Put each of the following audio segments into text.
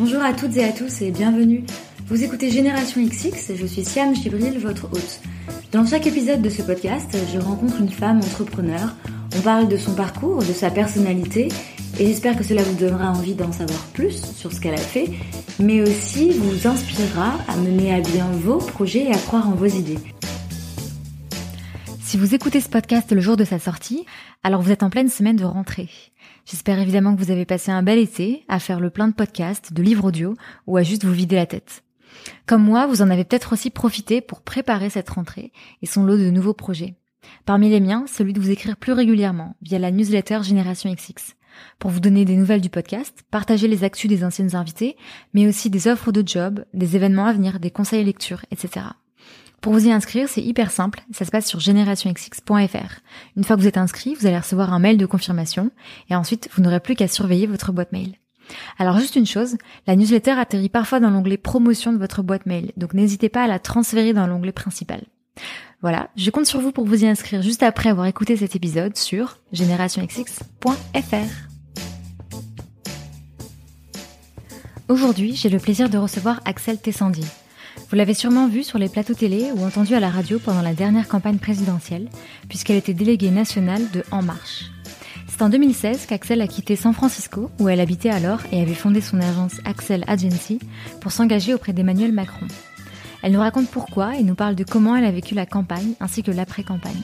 Bonjour à toutes et à tous et bienvenue. Vous écoutez Génération XX je suis Siam Chibril, votre hôte. Dans chaque épisode de ce podcast, je rencontre une femme entrepreneur. On parle de son parcours, de sa personnalité et j'espère que cela vous donnera envie d'en savoir plus sur ce qu'elle a fait, mais aussi vous inspirera à mener à bien vos projets et à croire en vos idées. Si vous écoutez ce podcast le jour de sa sortie, alors vous êtes en pleine semaine de rentrée. J'espère évidemment que vous avez passé un bel été à faire le plein de podcasts, de livres audio ou à juste vous vider la tête. Comme moi, vous en avez peut-être aussi profité pour préparer cette rentrée et son lot de nouveaux projets. Parmi les miens, celui de vous écrire plus régulièrement via la newsletter Génération XX pour vous donner des nouvelles du podcast, partager les actus des anciennes invités, mais aussi des offres de job, des événements à venir, des conseils lecture, etc. Pour vous y inscrire, c'est hyper simple, ça se passe sur generationxx.fr. Une fois que vous êtes inscrit, vous allez recevoir un mail de confirmation et ensuite vous n'aurez plus qu'à surveiller votre boîte mail. Alors juste une chose, la newsletter atterrit parfois dans l'onglet promotion de votre boîte mail, donc n'hésitez pas à la transférer dans l'onglet principal. Voilà, je compte sur vous pour vous y inscrire juste après avoir écouté cet épisode sur generationxx.fr. Aujourd'hui, j'ai le plaisir de recevoir Axel Tessandier. Vous l'avez sûrement vu sur les plateaux télé ou entendu à la radio pendant la dernière campagne présidentielle, puisqu'elle était déléguée nationale de En Marche. C'est en 2016 qu'Axel a quitté San Francisco, où elle habitait alors et avait fondé son agence Axel Agency pour s'engager auprès d'Emmanuel Macron. Elle nous raconte pourquoi et nous parle de comment elle a vécu la campagne ainsi que l'après-campagne.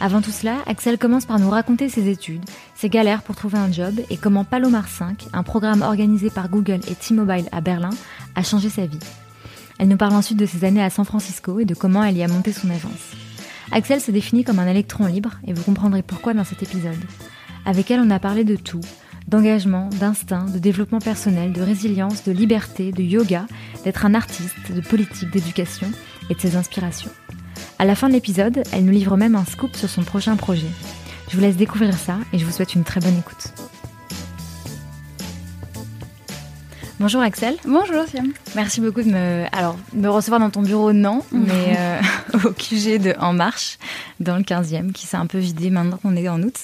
Avant tout cela, Axel commence par nous raconter ses études, ses galères pour trouver un job et comment Palomar 5, un programme organisé par Google et T-Mobile à Berlin, a changé sa vie. Elle nous parle ensuite de ses années à San Francisco et de comment elle y a monté son agence. Axel se définit comme un électron libre et vous comprendrez pourquoi dans cet épisode. Avec elle, on a parlé de tout, d'engagement, d'instinct, de développement personnel, de résilience, de liberté, de yoga, d'être un artiste, de politique, d'éducation et de ses inspirations. À la fin de l'épisode, elle nous livre même un scoop sur son prochain projet. Je vous laisse découvrir ça et je vous souhaite une très bonne écoute. Bonjour Axel. Bonjour Siam. Merci beaucoup de me, alors, me recevoir dans ton bureau, non, mais euh, au QG de En Marche, dans le 15e, qui s'est un peu vidé maintenant qu'on est en août.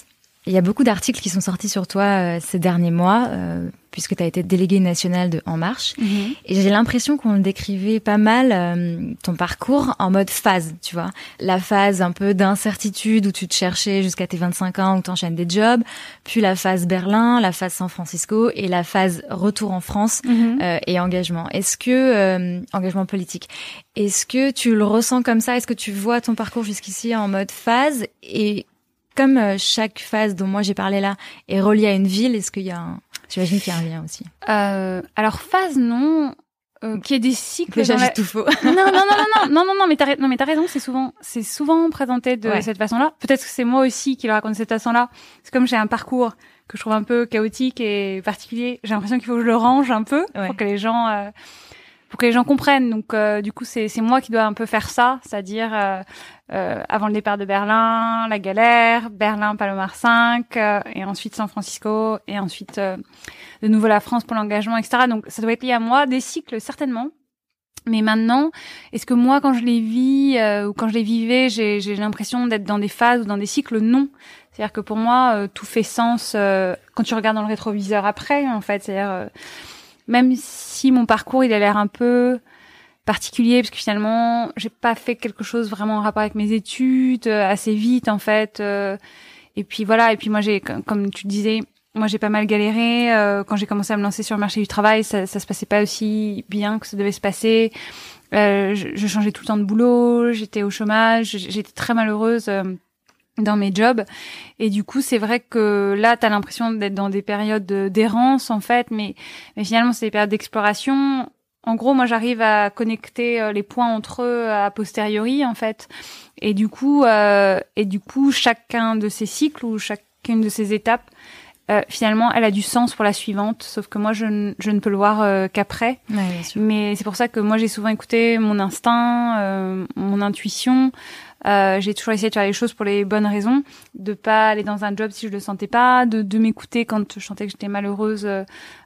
Il y a beaucoup d'articles qui sont sortis sur toi euh, ces derniers mois, euh, puisque tu as été déléguée nationale de En Marche. Mhm. Et j'ai l'impression qu'on décrivait pas mal, euh, ton parcours, en mode phase, tu vois. La phase un peu d'incertitude où tu te cherchais jusqu'à tes 25 ans, où tu enchaînes des jobs, puis la phase Berlin, la phase San Francisco et la phase retour en France mhm. et engagement. Est-ce que, engagement politique, est-ce que tu le ressens comme ça? Est-ce que tu vois ton parcours jusqu'ici en mode phase? Et comme euh, chaque phase dont moi j'ai parlé là est reliée à une ville, est-ce qu'il y a un... J'imagine qu'il y a un lien aussi. Euh, alors phase non, euh, qui est des cycles. Déjà j'ai tout faux. non non non non non non non mais t'as non mais t'as raison c'est souvent c'est souvent présenté de cette façon-là. Peut-être que c'est moi aussi qui le raconte de cette façon-là. C'est comme j'ai un parcours que je trouve un peu chaotique et particulier. J'ai l'impression qu'il faut que je le range un peu pour que les gens euh, pour que les gens comprennent. Donc euh, du coup, c'est c'est moi qui dois un peu faire ça, c'est-à-dire euh, euh, avant le départ de Berlin, la galère, Berlin, Palomar 5, et ensuite San Francisco, et ensuite de nouveau la France pour l'engagement, etc. Donc ça doit être lié à moi, des cycles certainement. Mais maintenant, est-ce que moi, quand je les vis ou quand je les vivais, j'ai l'impression d'être dans des phases ou dans des cycles? Non. C'est-à-dire que pour moi, tout fait sens quand tu regardes dans le rétroviseur après, en fait. C'est-à-dire même si mon parcours il a l'air un peu particulier parce que finalement j'ai pas fait quelque chose vraiment en rapport avec mes études euh, assez vite en fait euh, et puis voilà et puis moi j'ai comme tu disais moi j'ai pas mal galéré euh, quand j'ai commencé à me lancer sur le marché du travail ça, ça se passait pas aussi bien que ça devait se passer je, je, changeais tout le temps de boulot j'étais au chômage j'étais très malheureuse dans mes jobs. Et du coup, c'est vrai que là, tu as l'impression d'être dans des périodes d'errance, en fait, mais, mais finalement, c'est des périodes d'exploration. En gros, moi, j'arrive à connecter euh, les points entre eux a posteriori, en fait. Et du coup, euh, et du coup, chacun de ces cycles ou chacune de ces étapes, euh, finalement, elle a du sens pour la suivante. Sauf que moi, je, je ne peux le voir euh, qu'après. mais c'est pour ça que moi, j'ai souvent écouté mon instinct, mon intuition. Euh, j'ai toujours essayé de faire les choses pour les bonnes raisons, de pas aller dans un job si je le sentais pas, de, de m'écouter quand je sentais que j'étais malheureuse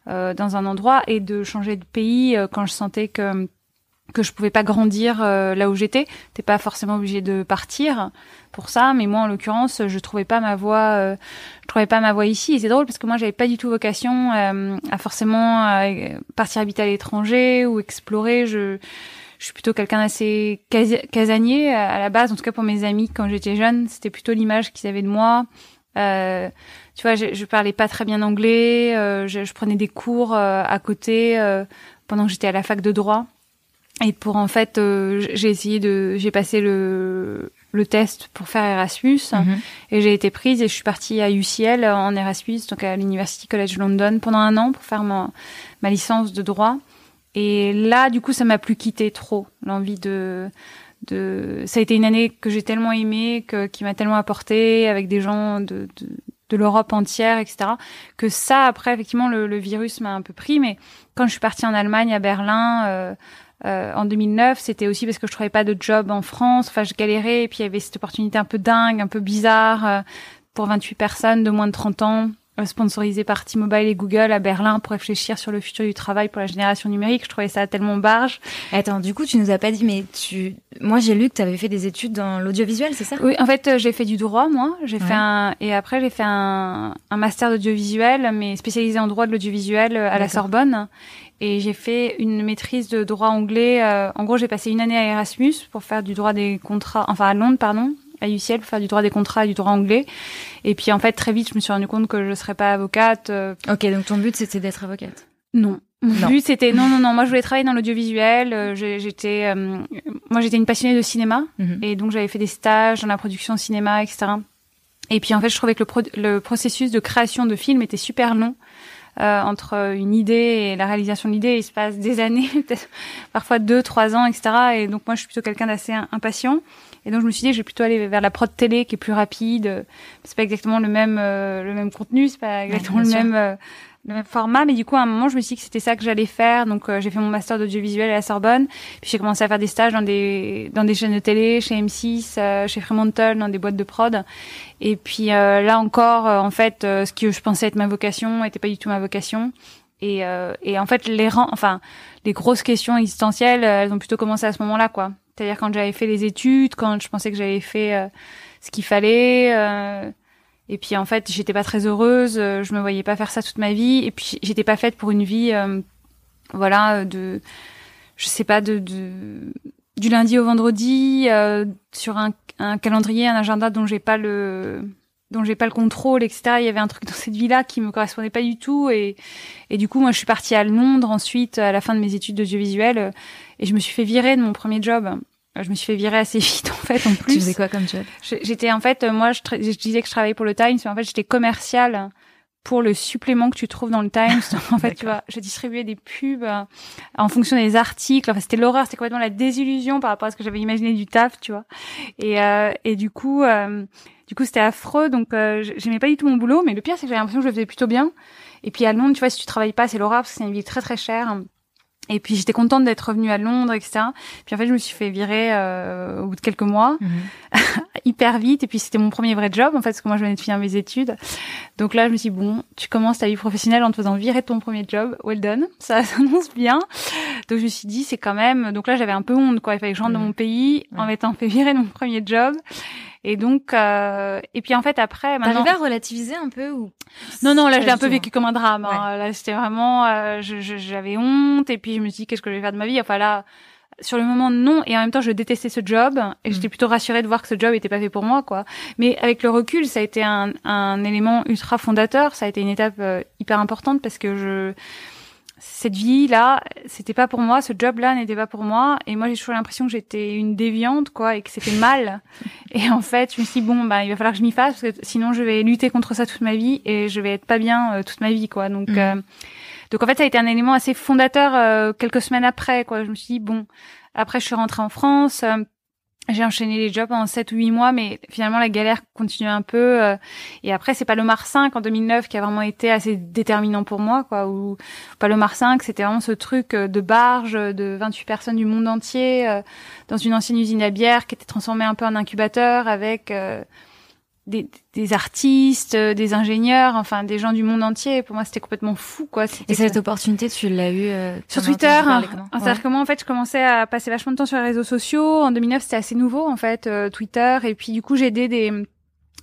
euh, dans un endroit et de changer de pays euh, quand je sentais que que je pouvais pas grandir là où j'étais. T'es pas forcément obligé de partir pour ça, mais moi en l'occurrence, je trouvais pas ma voie, je trouvais pas ma voie ici. Et c'est drôle parce que moi j'avais pas du tout vocation à forcément partir habiter à l'étranger ou explorer. Je je suis plutôt quelqu'un d'assez casanier à la base, en tout cas pour mes amis quand j'étais jeune, c'était plutôt l'image qu'ils avaient de moi. Euh, tu vois, je, je parlais pas très bien anglais, euh, je, je, prenais des cours euh, à côté euh, pendant que j'étais à la fac de droit. Et pour en fait, j'ai essayé de, j'ai passé le le test pour faire Erasmus mhm. et j'ai été prise et je suis partie à UCL en Erasmus, donc à l'University College London pendant un an pour faire ma, ma licence de droit. Et là, du coup, ça m'a plus quitté trop l'envie de de. Ça a été une année que j'ai tellement aimée, que qui m'a tellement apporté avec des gens de, de, de l'Europe entière, etc. Que ça, après, effectivement, le, le virus m'a un peu pris. Mais quand je suis partie en Allemagne, à Berlin. Euh, euh, en 2009, c'était aussi parce que je trouvais pas de job en France. Enfin, je galérais et puis il y avait cette opportunité un peu dingue, un peu bizarre euh, pour 28 personnes de moins de 30 ans sponsorisé par T-Mobile et Google à Berlin pour réfléchir sur le futur du travail pour la génération numérique. Je trouvais ça tellement barge. Attends, du coup, tu nous as pas dit, mais tu, moi, j'ai lu que tu avais fait des études dans l'audiovisuel, c'est ça? Oui, en fait, euh, j'ai fait du droit, moi. J'ai fait un, et après, j'ai fait un, un master d'audiovisuel, mais spécialisé en droit de l'audiovisuel euh, à la Sorbonne. Et j'ai fait une maîtrise de droit anglais. en gros, j'ai passé une année à Erasmus pour faire du droit des contrats, enfin à Londres, pardon, à UCL pour faire du droit des contrats et du droit anglais. Et puis en fait, très vite, je me suis rendu compte que je serais pas avocate. Euh. Ok, donc ton but c'était d'être avocate Non. Mon but c'était non non non moi je voulais travailler dans l'audiovisuel euh, j'étais euh, moi j'étais une passionnée de cinéma mhm. et donc j'avais fait des stages dans la production cinéma etc et puis en fait je trouvais que le, le processus de création de films était super long euh, entre une idée et la réalisation de l'idée, il se passe des années, parfois deux, trois ans, etc. Et donc moi, je suis plutôt quelqu'un d'assez impatient. Et donc je me suis dit, je vais plutôt aller vers la prod télé qui est plus rapide. C'est pas exactement le même euh, le même contenu, c'est pas exactement le même euh, le même format, mais du coup à un moment je me suis dit que c'était ça que j'allais faire. Donc euh, j'ai fait mon master d'audiovisuel à la Sorbonne, puis j'ai commencé à faire des stages dans des dans des chaînes de télé, chez M6, chez Fremantle, dans des boîtes de prod. Et puis là encore, en fait, ce que je pensais être ma vocation était pas du tout ma vocation. Et, et en fait les rangs, enfin les grosses questions existentielles, elles ont plutôt commencé à ce moment-là, quoi. C'est-à-dire quand j'avais fait les études, quand je pensais que j'avais fait euh, ce qu'il fallait. Euh, et puis en fait, j'étais pas très heureuse. Euh, je me voyais pas faire ça toute ma vie. Et puis j'étais pas faite pour une vie, voilà, de, je sais pas, de, de du lundi au vendredi sur un, un, calendrier, un agenda dont j'ai pas le dont j'ai pas le contrôle, etc. Il y avait un truc dans cette vie-là qui me correspondait pas du tout et, et du coup moi je suis partie à Londres ensuite à la fin de mes études d'audiovisuel et je me suis fait virer de mon premier job. Je me suis fait virer assez vite en fait en plus. Tu faisais quoi comme job? J'étais en fait moi je, je, disais que je travaillais pour le Times mais en fait j'étais commerciale pour le supplément que tu trouves dans le Times. en fait, tu vois, je distribuais des pubs euh, en fonction des articles. Enfin, c'était l'horreur, c'était complètement la désillusion par rapport à ce que j'avais imaginé du taf, tu vois. Et, euh, et du coup, euh, du coup, c'était affreux. Donc, euh, j'aimais pas du tout mon boulot. Mais le pire, c'est que j'avais l'impression que je le faisais plutôt bien. Et puis à Londres, tu vois, si tu travailles pas, c'est l'horreur parce que c'est une ville très très chère. Et puis j'étais contente d'être revenue à Londres, etc. Puis en fait, je me suis fait virer euh, au bout de quelques mois, mhm. hyper vite. Et puis c'était mon premier vrai job, en fait, parce que moi je venais de finir mes études. Donc là, je me suis dit, bon, tu commences ta vie professionnelle en te faisant virer ton premier job. Well done, ça s'annonce bien. Donc je me suis dit, c'est quand même. Donc là, j'avais un peu honte, quoi. Il fallait que je rentre dans mhm. mon pays en m'étant fait virer de mon premier job. Et donc, euh, et puis en fait après, maintenant. T'arrivais à relativiser un peu ou Non, non, là je l'ai un peu vécu comme un drame. Hein. Là c'était vraiment, euh, j'avais honte et puis je me suis dit qu'est-ce que je vais faire de ma vie? Enfin là, sur le moment non et en même temps je détestais ce job et j'étais mm. plutôt rassurée de voir que ce job était pas fait pour moi quoi mais avec le recul ça a été un, un élément ultra fondateur ça a été une étape euh, hyper importante parce que je cette vie là, c'était pas pour moi, ce job là n'était pas pour moi et moi j'ai toujours l'impression que j'étais une déviante quoi et que c'était mal. et en fait, je me suis dit bon bah il va falloir que je m'y fasse parce que sinon je vais lutter contre ça toute ma vie et je vais être pas bien euh, toute ma vie quoi. Donc mm. euh, donc en fait ça a été un élément assez fondateur euh, quelques semaines après quoi. Je me suis dit bon après je suis rentrée en France j'ai enchaîné les jobs en 7 ou 8 mois, mais finalement la galère continue un peu. Euh, et après, c'est Mars 5 en 2009 qui a vraiment été assez déterminant pour moi, quoi. Ou Mars 5, c'était vraiment ce truc euh, de barge de 28 personnes du monde entier euh, dans une ancienne usine à bière qui était transformée un peu en incubateur avec des, des, artistes, euh, des ingénieurs, enfin des gens du monde entier. Pour moi, c'était complètement fou, quoi. Et cette opportunité, tu l'as eu euh, sur Twitter. Hein. C'est-à-dire que moi, en fait, je commençais à passer vachement de temps sur les réseaux sociaux. En 2009, c'était assez nouveau, en fait, euh, Twitter. Et puis, du coup, j'ai aidé des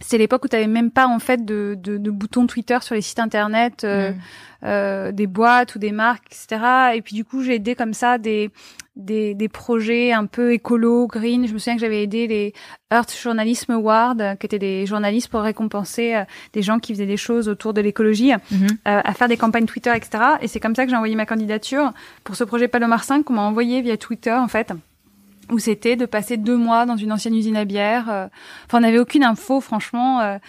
c'est l'époque où tu avais même pas en fait de, de, de boutons Twitter sur les sites internet, mm. euh, des boîtes ou des marques, etc. Et puis du coup, j'ai aidé comme ça des des, des projets un peu écolo, green. Je me souviens que j'avais aidé les Earth Journalism Awards, qui étaient des journalistes pour récompenser euh, des gens qui faisaient des choses autour de l'écologie, mhm. euh, à faire des campagnes Twitter, etc. Et c'est comme ça que j'ai envoyé ma candidature pour ce projet Palomar 5 qu'on m'a envoyé via Twitter, en fait où c'était de passer deux mois dans une ancienne usine à bière. Euh, enfin, on n'avait aucune info, franchement.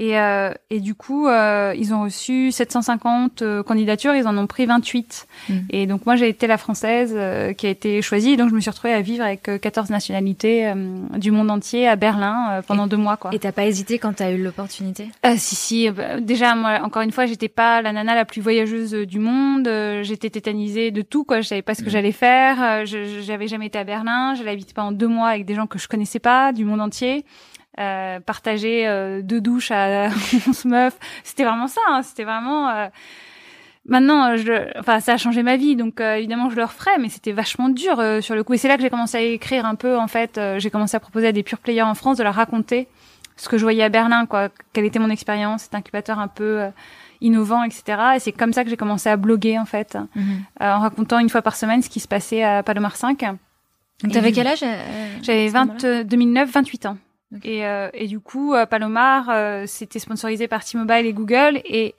Euh, et, euh, et du coup, ils ont reçu 750 candidatures, ils en ont pris 28. Mm. Et donc moi, j'ai été la française qui a été choisie. donc je me suis retrouvée à vivre avec 14 nationalités du monde entier à Berlin pendant deux mois. Quoi. Et t'as pas hésité quand t'as eu l'opportunité? Si, si. Bah, déjà, moi, encore une fois, j'étais pas la nana la plus voyageuse du monde. j'étais tétanisée de tout. Quoi. Je savais pas ce que mm. j'allais faire. je j'avais jamais été à Berlin habité pendant deux mois avec des gens que je connaissais pas du monde entier. Euh, partager euh, deux douches à 11 meufs, c'était vraiment ça. Hein, c'était vraiment. Euh... Maintenant, je, enfin, ça a changé ma vie, donc euh, évidemment, je le referais, mais c'était vachement dur euh, sur le coup. Et c'est là que j'ai commencé à écrire un peu. En fait, j'ai commencé à proposer à des pure players en France de leur raconter ce que je voyais à Berlin, quoi, quelle était mon expérience, cet incubateur un peu innovant, etc. Et c'est comme ça que j'ai commencé à bloguer en fait, mhm. en racontant une fois par semaine ce qui se passait à Palomar 5. Donc t'avais quel âge euh, J'avais 20, 2009, 28 ans. Et, euh, et du coup, euh, Palomar, euh, c'était sponsorisé par T-Mobile et Google. Et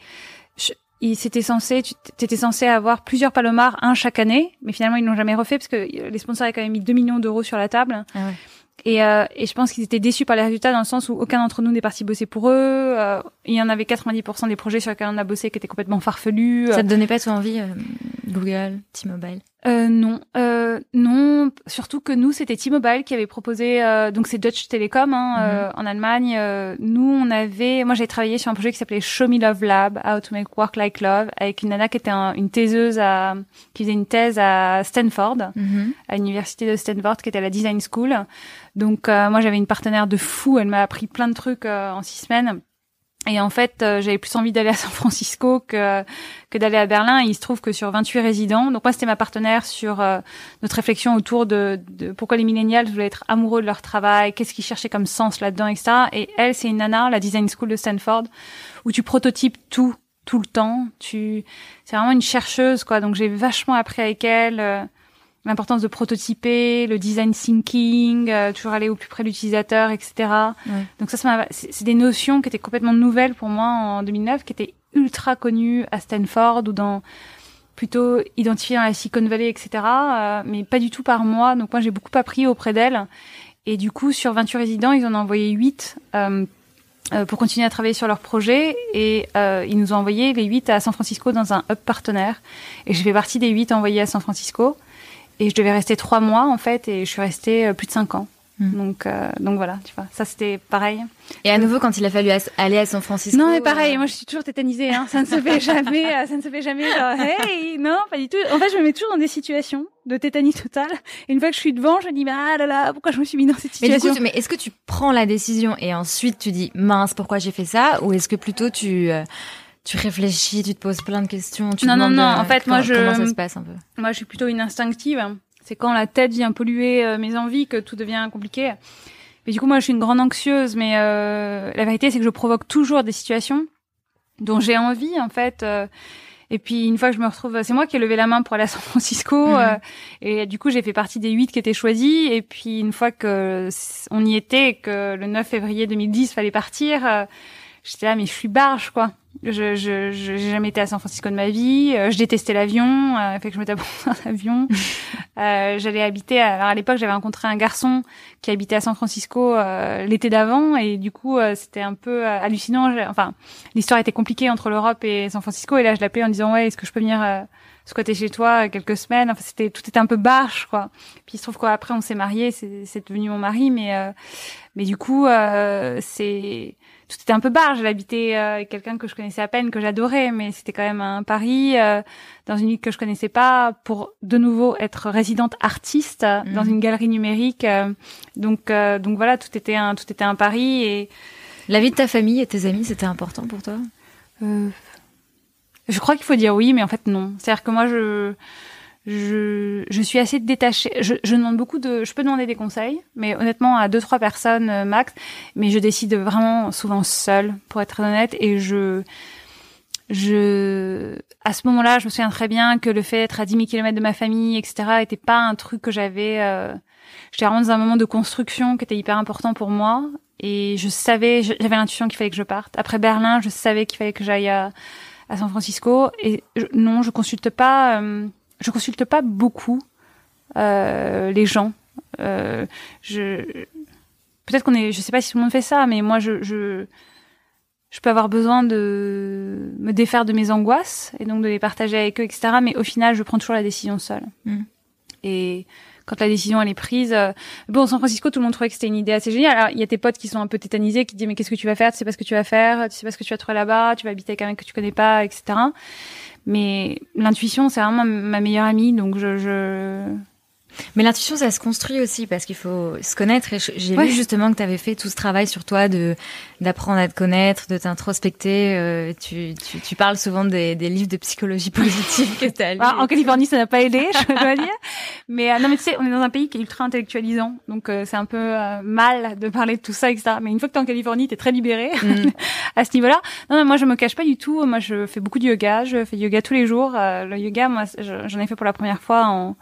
il c'était censé, tu étais censé avoir plusieurs Palomar, un chaque année. Mais finalement, ils l'ont jamais refait parce que les sponsors avaient quand même mis 2 millions d'euros sur la table. Ah ouais. Et, euh, et, je pense qu'ils étaient déçus par les résultats dans le sens où aucun d'entre nous n'est parti bosser pour eux. Euh, il y en avait 90% des projets sur lesquels on a bossé qui étaient complètement farfelus. Ça te donnait pas toi envie, euh, Google, T-Mobile euh, Non, euh, non. Surtout que nous, c'était T-Mobile qui avait proposé. Euh, donc c'est Dutch Telecom hein, mhm. en Allemagne. nous, on avait. Moi, j'ai travaillé sur un projet qui s'appelait Show Me Love Lab, How to Make Work Like Love, avec une nana qui était une thèseuse à, qui faisait une thèse à Stanford, mhm. à l'université de Stanford, qui était à la Design School. Donc euh, moi j'avais une partenaire de fou, elle m'a appris plein de trucs euh, en six semaines. Et en fait, euh, j'avais plus envie d'aller à San Francisco que que d'aller à Berlin. Et il se trouve que sur 28 résidents, donc moi c'était ma partenaire sur notre réflexion autour de, de pourquoi les millénials voulaient être amoureux de leur travail, qu'est-ce qu'ils cherchaient comme sens là-dedans, etc. Et elle, c'est une nana, la Design School de Stanford, où tu prototypes tout tout le temps. Tu, c'est vraiment une chercheuse quoi. Donc j'ai vachement appris avec elle l'importance de prototyper, le design thinking, euh, toujours aller au plus près de l'utilisateur, etc. Donc ça, c'est des notions qui étaient complètement nouvelles pour moi en 2009, qui étaient ultra connues à Stanford ou dans plutôt identifiées dans la Silicon Valley, etc. Euh, mais pas du tout par moi. Donc moi, j'ai beaucoup appris auprès d'elle. Et du coup, sur 28 résidents, ils en ont envoyé 8 euh, euh, pour continuer à travailler sur leur projet. Et euh, ils nous ont envoyé les 8 à San Francisco dans un hub partenaire. Et je fais partie des 8 envoyés à San Francisco. Et je devais rester trois mois en fait, et je suis restée euh, plus de cinq ans. Hmm. Donc, euh, donc voilà, tu vois, ça c'était pareil. Et à nouveau, quand il a fallu aller à San Francisco. Non, mais pareil, euh, moi je suis toujours tétanisée, hein. ça ne se fait jamais, ça ne se fait jamais. Genre, hey, non, pas du tout. En fait, je me mets toujours dans des situations de tétanie totale. Et une fois que je suis devant, je me dis, ah là là, pourquoi je me suis mis dans cette situation Mais, du coup, mais est-ce que tu prends la décision et ensuite tu dis, mince, pourquoi j'ai fait ça, ou est-ce que plutôt tu tu réfléchis, tu te poses plein de questions. Tu non, non, non. En fait, moi, je. Comment ça se passe un peu Moi, je suis plutôt une instinctive. C'est quand la tête vient polluer euh, mes envies que tout devient compliqué. Mais du coup, moi, je suis une grande anxieuse. Mais euh, la vérité, c'est que je provoque toujours des situations dont j'ai envie, en fait. Euh, et puis une fois que je me retrouve, c'est moi qui ai levé la main pour aller à San Francisco. Mhm. et du coup, j'ai fait partie des huit qui étaient choisis. Et puis une fois que on y était, que le 9 février 2010 fallait partir, j'étais là, mais je suis barge, quoi. Je, je, j'ai jamais été à San Francisco de ma vie. Euh, je détestais l'avion, euh, fait que je me tapais dans l'avion. euh, j'allais habiter. Alors à l'époque, j'avais rencontré un garçon qui habitait à San Francisco euh, l'été d'avant, et du coup, euh, c'était un peu hallucinant. Enfin, l'histoire était compliquée entre l'Europe et San Francisco, et là, je l'appelais en disant ouais, est-ce que je peux venir squatter chez toi quelques semaines? Enfin, c'était tout était un peu barge, quoi. Puis il se trouve qu'après, on s'est mariés, c'est, c'est devenu mon mari, mais mais du coup, c'est tout était un peu barge. J'habitais euh, quelqu'un que je connaissais à peine, que j'adorais, mais c'était quand même un pari euh, dans une ville que je connaissais pas pour de nouveau être résidente artiste dans mhm. une galerie numérique. Euh, donc donc voilà, tout était un tout était un pari et La vie de ta famille et tes amis, c'était important pour toi? Euh, Je crois qu'il faut dire oui, mais en fait non. C'est-à-dire que moi, je, je, je suis assez détachée. Je, je, demande beaucoup de, je peux demander des conseils, mais honnêtement à deux trois personnes euh, max. Mais je décide vraiment souvent seule, pour être honnête, et je, je, à ce moment-là, je me souviens très bien que le fait d'être à 10 000 km de ma famille, etc., était pas un truc que j'avais. Euh, J'étais vraiment dans un moment de construction qui était hyper important pour moi, et je savais, j'avais l'intuition qu'il fallait que je parte. Après Berlin, je savais qu'il fallait que j'aille à, à, San Francisco, et non, je consulte pas. Euh, je consulte pas beaucoup euh, les gens. Euh, je peut-être qu'on est, je sais pas si tout le monde fait ça, mais moi je, je je peux avoir besoin de me défaire de mes angoisses et donc de les partager avec eux, etc. Mais au final, je prends toujours la décision seule. Mm. Et quand la décision elle est prise, euh, bon, San Francisco, tout le monde trouvait que c'était une idée assez géniale. Alors il y a tes potes qui sont un peu tétanisés, qui disent mais qu'est-ce que tu vas faire? Tu sais pas ce que tu vas faire Tu sais pas ce que tu vas trouver là-bas Tu vas habiter avec un mec que tu connais pas, etc. Mais l'intuition, c'est vraiment ma meilleure amie, donc je, je, mais l'intuition, ça se construit aussi parce qu'il faut se connaître. Et j'ai vu justement que tu avais fait tout ce travail sur toi de d'apprendre à te connaître, de t'introspecter. Euh, tu, tu, tu, parles souvent des, des, livres de psychologie positive que tu as ah, en Californie, ça n'a pas aidé, je dois dire. Mais euh, non, mais tu sais, on est dans un pays qui est ultra intellectualisant, donc euh, c'est un peu euh, mal de parler de tout ça, etc. Mais une fois que tu es en Californie, tu es très libéré mm. à ce niveau-là. Non, non, moi, je me cache pas du tout. Moi, je fais beaucoup de yoga. Je fais yoga tous les jours. le yoga, moi, j'en ai fait pour la première fois en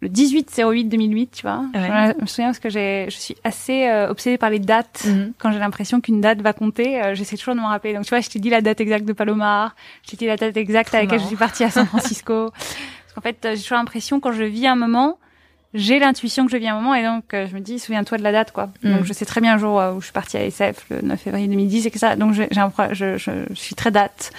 le 18 08 2008 tu vois je me souviens parce que j'ai je suis assez euh, obsédée par les dates mhm. quand j'ai l'impression qu'une date va compter euh, j'essaie toujours de me rappeler donc tu vois je t'ai dit la date exacte de Palomar je t'ai dit la date exacte à laquelle je suis partie à San Francisco parce qu'en fait j'ai toujours l'impression quand je vis un moment j'ai l'intuition que je vis un moment et donc euh, je me dis souviens-toi de la date quoi. Mm. Donc je sais très bien le jour euh, où je suis partie à SF le 9 février 2010 et que ça donc j'ai un je, je, je, suis très date.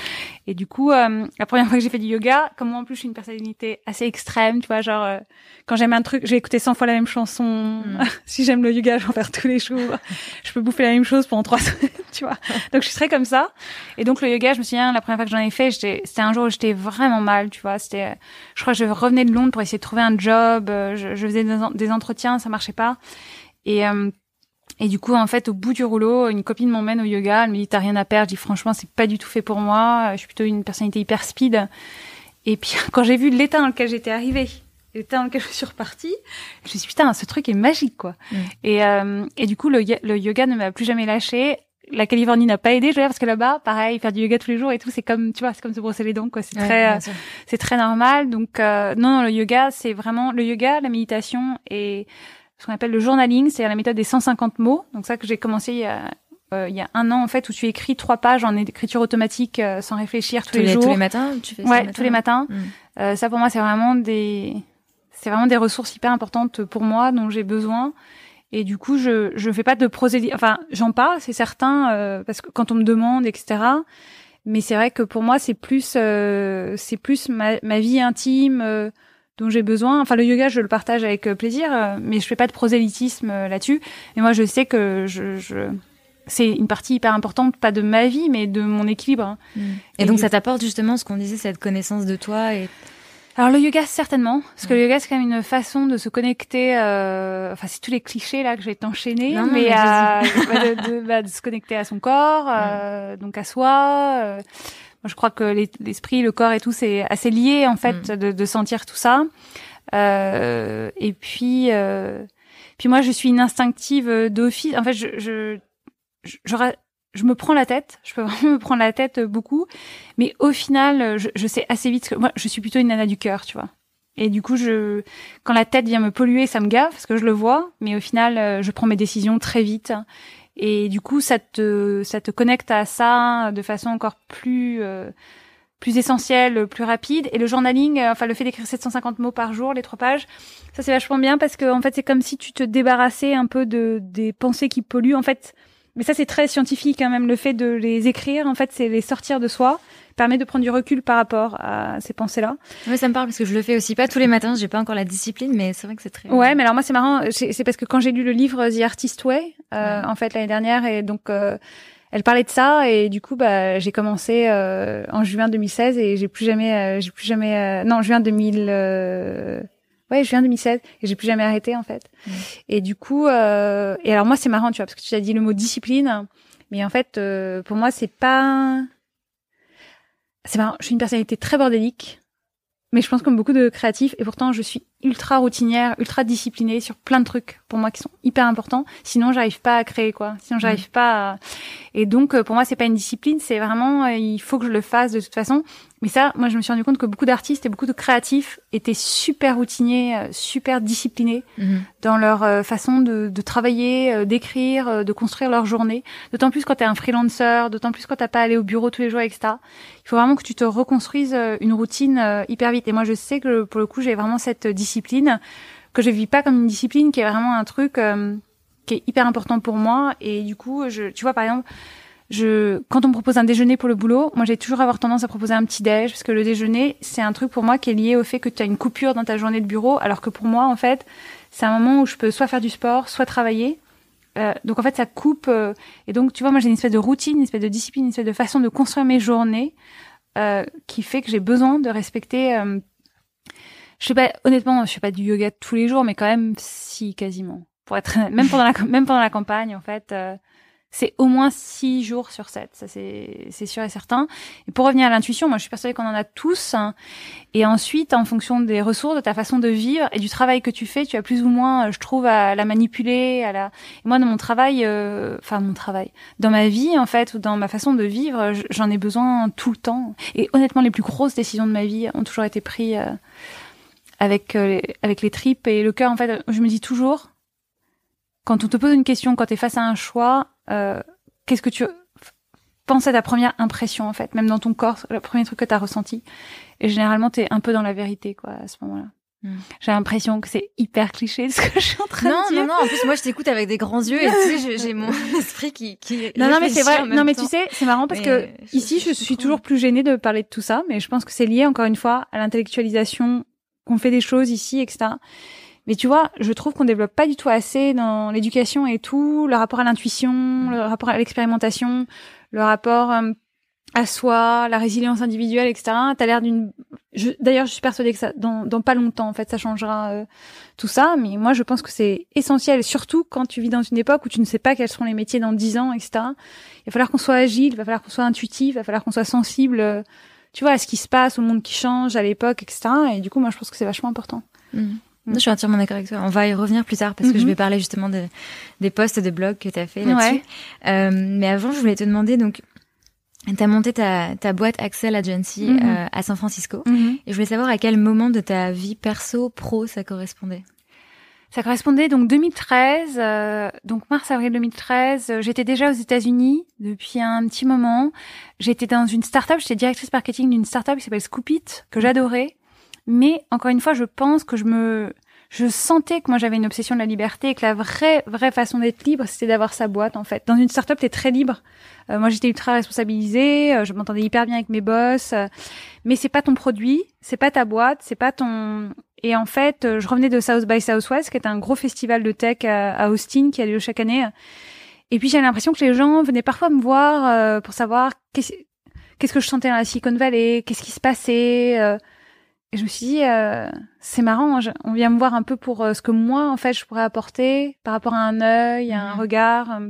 Et du coup euh, la première fois que j'ai fait du yoga, comme moi en plus je suis une personnalité assez extrême, tu vois genre quand j'aime un truc, j'ai écouté 100 fois la même chanson. Mm. si j'aime le yoga, je vais en faire tous les jours. je peux bouffer la même chose pendant trois semaines, tu vois. Donc je suis très comme ça. Et donc le yoga, je me souviens la première fois que j'en ai fait, c'était un jour où j'étais vraiment mal, tu vois, c'était je crois que je revenais de Londres pour essayer de trouver un job, je je faisais des, entretiens, ça marchait pas. Et euh, et du coup, en fait, au bout du rouleau, une copine m'emmène au yoga. Elle me dit t'as rien à perdre. Je dis franchement, c'est pas du tout fait pour moi. Je suis plutôt une personnalité hyper speed. Et puis quand j'ai vu l'état dans lequel j'étais arrivée, l'état dans lequel je suis repartie, je me suis dit putain, ce truc est magique quoi. Mm. Et euh, et du coup, le, le yoga ne m'a plus jamais lâché la Californie n'a pas aidé, je veux dire, parce que là-bas, pareil, faire du yoga tous les jours et tout, c'est comme, tu vois, c'est comme se brosser les dents, quoi. C'est très, euh, c'est très normal. Donc, euh, non, non, le yoga, c'est vraiment le yoga, la méditation et ce qu'on appelle le journaling, c'est la méthode des 150 mots. Donc ça que j'ai commencé il y a euh, il y a un an en fait où tu écris trois pages en écriture automatique sans réfléchir tous, les, jours. Tous les matins, tu fais ça Ouais, tous les matins. Hmm. ça pour moi c'est vraiment des c'est vraiment des ressources hyper importantes pour moi dont j'ai besoin et du coup, je je fais pas de prosélytisme. Enfin, j'en parle, c'est certain, euh, parce que quand on me demande, etc. Mais c'est vrai que pour moi, c'est plus euh, c'est plus ma, ma vie intime euh, dont j'ai besoin. Enfin, le yoga, je le partage avec plaisir, mais je fais pas de prosélytisme là-dessus. Et moi, je sais que je, je c'est une partie hyper importante, pas de ma vie, mais de mon équilibre. Hein. Mmh. Et, donc, ça t'apporte justement ce qu'on disait, cette connaissance de toi et alors le yoga certainement, parce que le yoga c'est quand même une façon de se connecter. Euh, enfin c'est tous les clichés là que j'ai enchaînés, mais, mais à, de, de, bah, de, se connecter à son corps, euh, donc à soi. Euh. Je crois que l'esprit, le corps et tout c'est assez lié en fait mm. de, de, sentir tout ça. Euh, et puis puis moi je suis une instinctive d'office. En fait je, je, je, je je me prends la tête, je peux vraiment me prendre la tête beaucoup, mais au final, je, je sais assez vite que moi, je suis plutôt une nana du cœur, tu vois. Et du coup, je, quand la tête vient me polluer, ça me gave parce que je le vois, mais au final, euh, je prends mes décisions très vite. Et du coup, ça te, ça te connecte à ça de façon encore plus, euh, plus essentielle, plus rapide. Et le journaling, euh, enfin le fait d'écrire 750 mots par jour, les trois pages, ça c'est vachement bien parce que en fait, c'est comme si tu te débarrassais un peu de des pensées qui polluent. En fait, mais ça, c'est très scientifique quand même. Le fait de les écrire, en fait, c'est les sortir de soi, permet de prendre du recul par rapport à ces pensées-là. Oui, ça me parle parce que je le fais aussi pas tous les matins. J'ai pas encore la discipline, mais c'est vrai que c'est très. Ouais, mais alors moi, c'est marrant. C'est parce que quand j'ai lu le livre The Artist Way, euh, en fait, l'année dernière, et donc. Euh, elle parlait de ça et du coup bah j'ai commencé euh, en juin 2016 et j'ai plus jamais j'ai plus jamais non juin 2000 Ouais, je viens 2016 et j'ai plus jamais arrêté en fait. Mmh. Et du coup, euh, et alors moi c'est marrant, tu vois, parce que tu as dit le mot discipline, mais en fait euh, pour moi c'est pas, c'est marrant. Je suis une personnalité très bordélique, mais je pense comme beaucoup de créatifs et pourtant je suis ultra routinière, ultra disciplinée sur plein de trucs pour moi qui sont hyper importants. Sinon j'arrive pas à créer quoi. Sinon j'arrive mmh. pas. À... Et donc euh, pour moi c'est pas une discipline, c'est vraiment il faut que je le fasse de toute façon. Mais ça, moi, je me suis rendu compte que beaucoup d'artistes et beaucoup de créatifs étaient super routiniers, euh, super disciplinés mhm. dans leur euh, façon de, de travailler, euh, d'écrire, de construire leur journée. D'autant plus quand tu es un freelancer, d'autant plus quand t'as pas allé au bureau tous les jours, etc. Il faut vraiment que tu te reconstruises une routine hyper vite. Et moi, je sais que pour le coup, j'ai vraiment cette discipline que je vis pas comme une discipline, qui est vraiment un truc qui est hyper important pour moi. Et du coup, tu vois, par exemple quand on me propose un déjeuner pour le boulot, moi j'ai toujours avoir tendance à proposer un petit déj parce que le déjeuner c'est un truc pour moi qui est lié au fait que tu as une coupure dans ta journée de bureau, alors que pour moi en fait c'est un moment où je peux soit faire du sport, soit travailler. Euh, donc en fait ça coupe euh, et donc tu vois moi j'ai une espèce de routine, une espèce de discipline, une espèce de façon de construire mes journées euh, qui fait que j'ai besoin de respecter. Euh, je sais pas honnêtement, je fais pas du yoga tous les jours, mais quand même si quasiment. Pour être même pendant la même pendant la campagne en fait euh, c'est au moins six jours sur sept, ça c'est c'est sûr et certain. Et pour revenir à l'intuition, moi je suis persuadée qu'on en a tous. Hein. Et ensuite, en fonction des ressources, de ta façon de vivre et du travail que tu fais, tu as plus ou moins, je trouve, à la manipuler. À la. Moi, dans mon travail, euh, enfin mon travail, dans ma vie en fait, ou dans ma façon de vivre, j'en ai besoin tout le temps. Et honnêtement, les plus grosses décisions de ma vie ont toujours été prises euh, avec euh, avec les tripes et le cœur. En fait, je me dis toujours, quand on te pose une question, quand tu es face à un choix, euh, qu'est-ce que tu penses à ta première impression en fait, même dans ton corps, le premier truc que tu as ressenti. Et généralement, tu es un peu dans la vérité quoi à ce moment-là. Hmm. J'ai l'impression que c'est hyper cliché ce que je suis en train de dire. Non, non, en plus moi je t'écoute avec des grands yeux et tu sais, j'ai mon esprit qui, qui Non, non, mais c'est vrai. Non, mais tu sais, c'est marrant parce que ici je, suis toujours plus gênée de parler de tout ça, mais je pense que c'est lié encore une fois à l'intellectualisation qu'on fait des choses ici, etc. Mais tu vois, je trouve qu'on développe pas du tout assez dans l'éducation et tout, le rapport à l'intuition, le rapport à l'expérimentation, le rapport euh, à soi, la résilience individuelle, etc. T'as l'air d'une. D'ailleurs, je suis persuadée que ça, dans, dans pas longtemps, en fait, ça changera euh, tout ça. Mais moi, je pense que c'est essentiel, surtout quand tu vis dans une époque où tu ne sais pas quels seront les métiers dans dix ans, etc. Il va falloir qu'on soit agile, il va falloir qu'on soit intuitif, il va falloir qu'on soit sensible, euh, tu vois, à ce qui se passe, au monde qui change, à l'époque, etc. Et du coup, moi, je pense que c'est vachement important. Mmh. Je suis entièrement d'accord avec toi. On va y revenir plus tard parce que je mhm. vais parler justement de, des posts de blog que tu as fait là-dessus. Euh, mais avant, je voulais te demander, donc, tu as monté ta, ta boîte Axel Agency mhm. euh, à San Francisco. Mhm. Et je voulais savoir à quel moment de ta vie perso, pro, ça correspondait. Ça correspondait donc 2013, euh, donc mars-avril 2013. J'étais déjà aux États-Unis depuis un petit moment. J'étais dans une start-up, j'étais directrice marketing d'une start-up qui s'appelle Scoopit, que j'adorais. Mais encore une fois, je pense que je me, je sentais que moi j'avais une obsession de la liberté et que la vraie, vraie façon d'être libre, c'était d'avoir sa boîte en fait. Dans une startup, t'es très libre. Euh, moi, j'étais ultra responsabilisée, euh, je m'entendais hyper bien avec mes boss, euh, mais c'est pas ton produit, c'est pas ta boîte, c'est pas ton. Et en fait, je revenais de South by Southwest, qui est un gros festival de tech à, Austin qui a lieu chaque année. Et puis j'avais l'impression que les gens venaient parfois me voir pour savoir qu'est-ce que je sentais dans la Silicon Valley, qu'est-ce qui se passait. Et je me suis dit, euh, c'est marrant, on vient me voir un peu pour euh, ce que moi, en fait, je pourrais apporter par rapport à un œil, à un mhm. regard. Euh.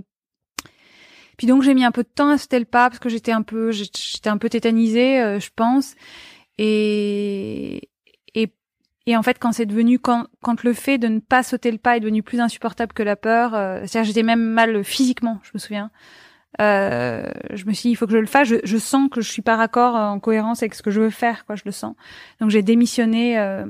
Puis donc, j'ai mis un peu de temps à sauter le pas parce que j'étais un peu, j'étais un peu tétanisée, euh, je pense. Et, et, et en fait, quand c'est devenu, quand, quand le fait de ne pas sauter le pas est devenu plus insupportable que la peur, c'est-à-dire j'étais même mal physiquement, je me souviens. Euh, je me suis dit, il faut que je le fasse. Je, je, sens que je suis pas raccord en cohérence avec ce que je veux faire, quoi. Je le sens. Donc j'ai démissionné euh,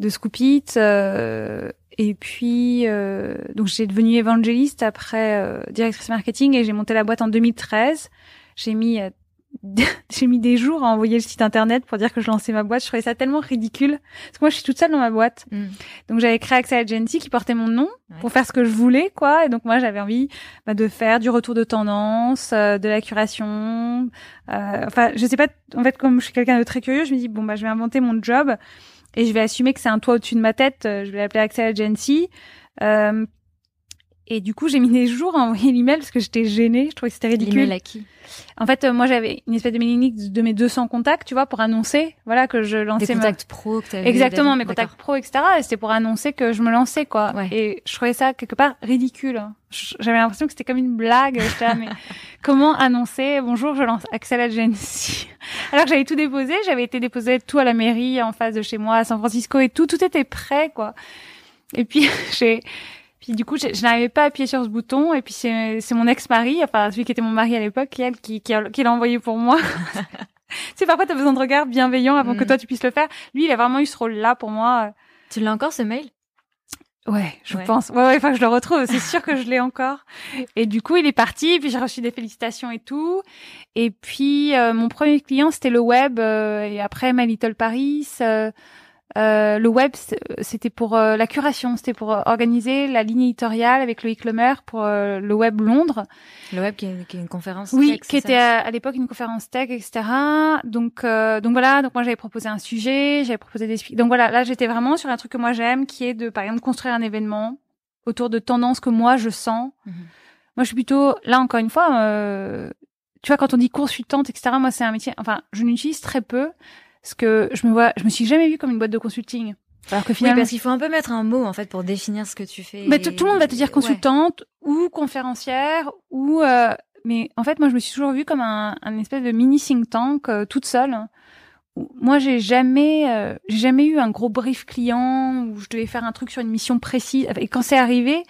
de Scoopit. Euh, et puis, euh, donc j'ai devenu évangéliste après euh, directrice marketing et j'ai monté la boîte en 2013. J'ai mis j'ai mis des jours à envoyer le site internet pour dire que je lançais ma boîte. Je trouvais ça tellement ridicule. Parce que moi, je suis toute seule dans ma boîte. Mm. Donc, j'avais créé Axel Agency qui portait mon nom pour faire ce que je voulais, quoi. Et donc, moi, j'avais envie bah, de faire du retour de tendance, euh, de la curation. Euh, enfin, je sais pas. En fait, comme je suis quelqu'un de très curieux, je me dis, bon, bah, je vais inventer mon job et je vais assumer que c'est un toit au-dessus de ma tête. Euh, je vais l'appeler Axel Agency. Euh, Et du coup, j'ai mis des jours à envoyer l'email parce que j'étais gênée. Je trouvais que c'était ridicule. L'email à qui? En fait, euh, moi, j'avais une espèce de mailing list de mes 200 contacts, tu vois, pour annoncer, voilà, que je lançais. Des contacts pro que. Exactement, mes contacts pro, etc. Et c'était pour annoncer que je me lançais, quoi. Ouais. Et je trouvais ça quelque part ridicule. J'avais l'impression que c'était comme une blague. J'étais là, mais comment annoncer? Bonjour, je lance Axel Agency. Alors que j'avais tout déposé, j'avais été déposé tout à la mairie en face de chez moi à San Francisco et tout, tout était prêt, quoi. Et puis j'ai puis du coup, je, je n'arrivais pas à appuyer sur ce bouton. Et puis c'est, c'est mon ex-mari, enfin celui qui était mon mari à l'époque, qui, qui, qui, qui l'a envoyé pour moi. tu sais, parfois t'as besoin de regard bienveillant avant Mm. que toi tu puisses le faire. Lui, il a vraiment eu ce rôle-là pour moi. Tu l'as encore ce mail? Ouais, je Ouais. pense. Ouais, ouais, enfin, je le retrouve. C'est sûr que je l'ai encore. Et du coup, il est parti. Puis j'ai reçu des félicitations et tout. Et puis euh, mon premier client, c'était le web. euh, et après, My Little Paris. euh, euh, le web, c'était pour euh, la curation. C'était pour euh, organiser la ligne éditoriale avec Loïc Lemaire pour euh, le web Londres. Le web qui est, qui est une conférence. Oui, tech, qui était à, à l'époque une conférence tech, etc. Donc, euh, donc voilà. Donc moi j'avais proposé un sujet, j'avais proposé des. Donc voilà, là j'étais vraiment sur un truc que moi j'aime, qui est de par exemple construire un événement autour de tendances que moi je sens. Mhm. Moi je suis plutôt là encore une fois. Euh, tu vois quand on dit consultante, etc. Moi c'est un métier. Enfin, je l'utilise très peu parce que je me vois, je me suis jamais vue comme une boîte de consulting. Alors que Oui, finalement, parce qu'il faut un peu mettre un mot en fait pour définir ce que tu fais. mais tout tout le monde va te dire Ouais. consultante ou conférencière ou euh, mais en fait moi je me suis toujours vue comme un, un espèce de mini think tank euh, toute seule. Moi j'ai jamais euh, j'ai jamais eu un gros brief client où je devais faire un truc sur une mission précise et quand c'est arrivé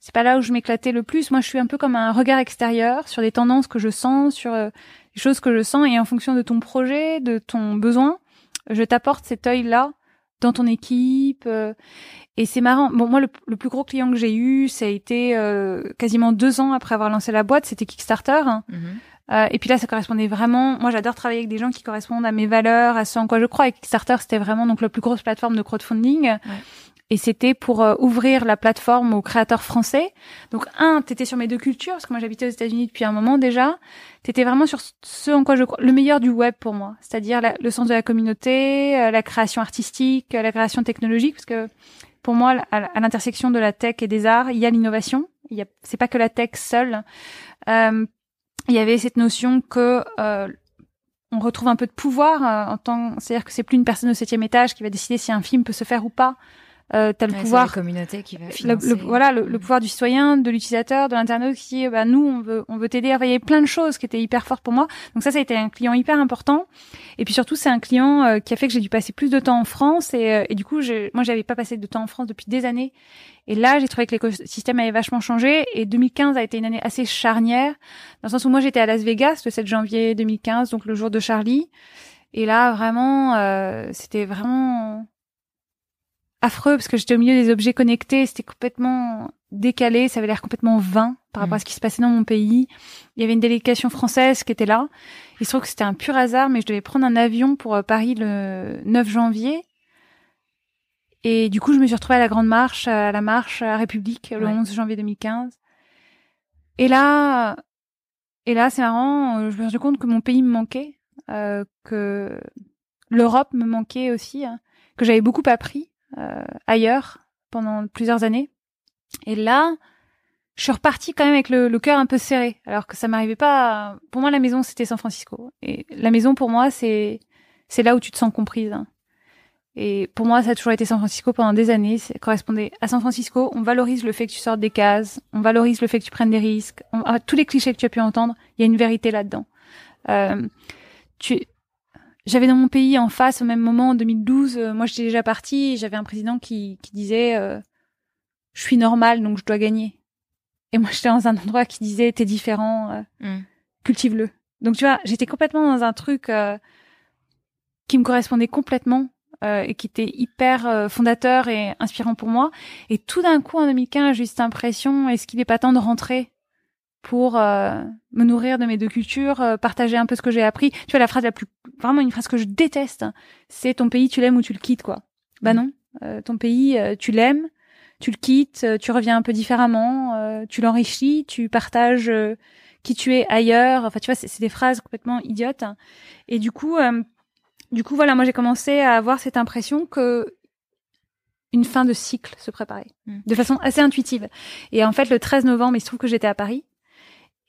c'est pas là où je m'éclatais le plus. Moi je suis un peu comme un regard extérieur sur des tendances que je sens, sur euh, choses que je sens et en fonction de ton projet, de ton besoin, je t'apporte cet œil là dans ton équipe. euh, et c'est marrant. Bon, moi, le, le plus gros client que j'ai eu, ça a été euh, quasiment deux ans après avoir lancé la boîte. C'était Kickstarter. hein. Mhm. Euh, et puis là, ça correspondait vraiment. Moi, j'adore travailler avec des gens qui correspondent à mes valeurs, à ce en quoi je crois. Et Kickstarter, c'était vraiment donc la plus grosse plateforme de crowdfunding. Et c'était pour euh, ouvrir la plateforme aux créateurs français. Donc, un, t'étais sur mes deux cultures, parce que moi, j'habitais aux États-Unis depuis un moment déjà. T'étais vraiment sur ce en quoi je crois, le meilleur du web pour moi. C'est-à-dire le sens de la communauté, euh, la création artistique, euh, la création technologique, parce que pour moi, à, à l'intersection de la tech et des arts, il y a l'innovation. Il y a, c'est pas que la tech seule. Il y avait cette notion que on retrouve un peu de pouvoir en tant, c'est-à-dire que c'est plus une personne au septième étage qui va décider si un film peut se faire ou pas. Euh, t'as le Ouais, pouvoir communauté qui va le, financer. le- voilà le, le Mm. pouvoir du citoyen, de l'utilisateur, de l'internaute qui dit bah nous on veut on veut t'aider. Enfin, il y avait plein de choses qui étaient hyper fortes pour moi. Donc ça ça a été un client hyper important. Et puis surtout c'est un client euh, qui a fait que j'ai dû passer plus de temps en France et, euh, et du coup j'ai- moi j'avais pas passé de temps en France depuis des années. Et là j'ai trouvé que l'écosystème avait vachement changé et 2015 a été une année assez charnière dans le sens où moi j'étais à Las Vegas le 7 janvier 2015 donc le jour de Charlie. Et là vraiment euh, c'était vraiment affreux parce que j'étais au milieu des objets connectés, c'était complètement décalé, ça avait l'air complètement vain par rapport Mhm. à ce qui se passait dans mon pays. Il y avait une délégation française qui était là. Il se trouve que c'était un pur hasard, mais je devais prendre un avion pour euh, Paris le 9 janvier. Et du coup, je me suis retrouvée à la Grande Marche, à la marche à République, le Ouais. 11 janvier 2015. Et là, et là, c'est marrant, euh, je me suis rendu compte que mon pays me manquait, euh, que l'Europe me manquait aussi, hein, que j'avais beaucoup appris ailleurs pendant plusieurs années. Et là, je suis repartie quand même avec le, le cœur un peu serré, alors que ça m'arrivait pas. Pour moi, la maison c'était San Francisco, et la maison pour moi c'est c'est là où tu te sens comprise. hein. Et pour moi, ça a toujours été San Francisco pendant des années. Ça correspondait à San Francisco. On valorise le fait que tu sortes des cases. On valorise le fait que tu prennes des risques. Ah, tous les clichés que tu as pu entendre, il y a une vérité là-dedans. Euh, tu, j'avais dans mon pays en face au même moment en 2012. euh, moi, j'étais déjà partie. et J'avais un président qui, qui disait euh, "Je suis normal, donc je dois gagner." Et moi, j'étais dans un endroit qui disait "T'es différent, euh, Mm. cultive-le." Donc tu vois, j'étais complètement dans un truc euh, qui me correspondait complètement euh, et qui était hyper euh, fondateur et inspirant pour moi. Et tout d'un coup, en 2015, j'ai eu cette impression est-ce qu'il est pas temps de rentrer pour euh, me nourrir de mes deux cultures, euh, partager un peu ce que j'ai appris? Tu vois, la phrase la plus, vraiment une phrase que je déteste, hein, c'est ton pays, tu l'aimes ou tu le quittes, quoi. Bah Mm. non, euh, ton pays, euh, tu l'aimes, tu le quittes, euh, tu reviens un peu différemment, euh, tu l'enrichis, tu partages euh, qui tu es ailleurs. Enfin, tu vois, c'est des phrases complètement idiotes. Et du coup, euh, du coup, voilà, moi j'ai commencé à avoir cette impression que une fin de cycle se préparer mm. de façon assez intuitive. Et en fait, le 13 novembre, il se trouve que j'étais à Paris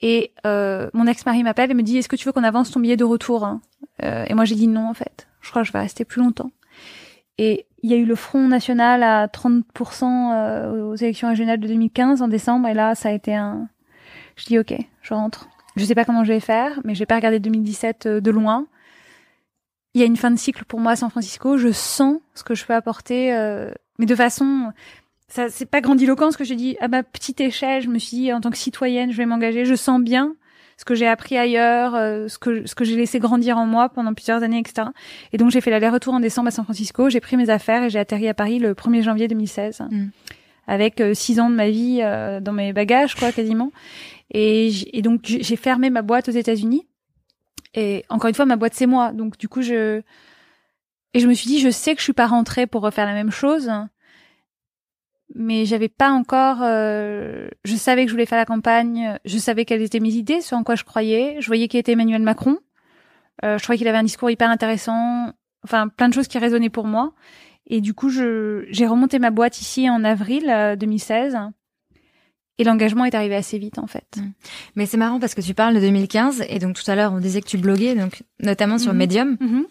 et euh, mon ex-mari m'appelle et me dit est-ce que tu veux qu'on avance ton billet de retour hein? Euh, Et moi j'ai dit non en fait. Je crois que je vais rester plus longtemps. Et il y a eu le Front National à 30% euh, aux élections régionales de 2015 en décembre et là ça a été un. Je dis ok, je rentre. Je sais pas comment je vais faire, mais j'ai pas regardé 2017 euh, de loin. Il y a une fin de cycle pour moi à San Francisco. Je sens ce que je peux apporter, mais de façon ça c'est pas grandiloquent ce que j'ai dit à ma petite échelle je me suis dit en tant que citoyenne je vais m'engager je sens bien ce que j'ai appris ailleurs euh, ce que ce que j'ai laissé grandir en moi pendant plusieurs années etc et donc j'ai fait l'aller-retour en décembre à San Francisco. J'ai pris mes affaires et j'ai atterri à Paris le 1er janvier 2016 mm. avec euh, six ans de ma vie euh, dans mes bagages quoi quasiment. Et, et donc j'ai fermé ma boîte aux États-Unis. Et encore une fois ma boîte c'est moi. Donc du coup je et je me suis dit je sais que je suis pas rentrée pour refaire la même chose mais j'avais pas encore. Euh, je savais que je voulais faire la campagne. Je savais quelles étaient mes idées, sur en quoi je croyais. Je voyais qui était Emmanuel Macron. Euh, je trouvais qu'il avait un discours hyper intéressant. Enfin, plein de choses qui résonnaient pour moi. Et du coup, je j'ai remonté ma boîte ici en avril 2016. Euh, et l'engagement est arrivé assez vite en fait. Mmh. Mais c'est marrant parce que tu parles de 2015 et donc tout à l'heure on disait que tu bloguais donc notamment sur mmh. Medium. Mmh.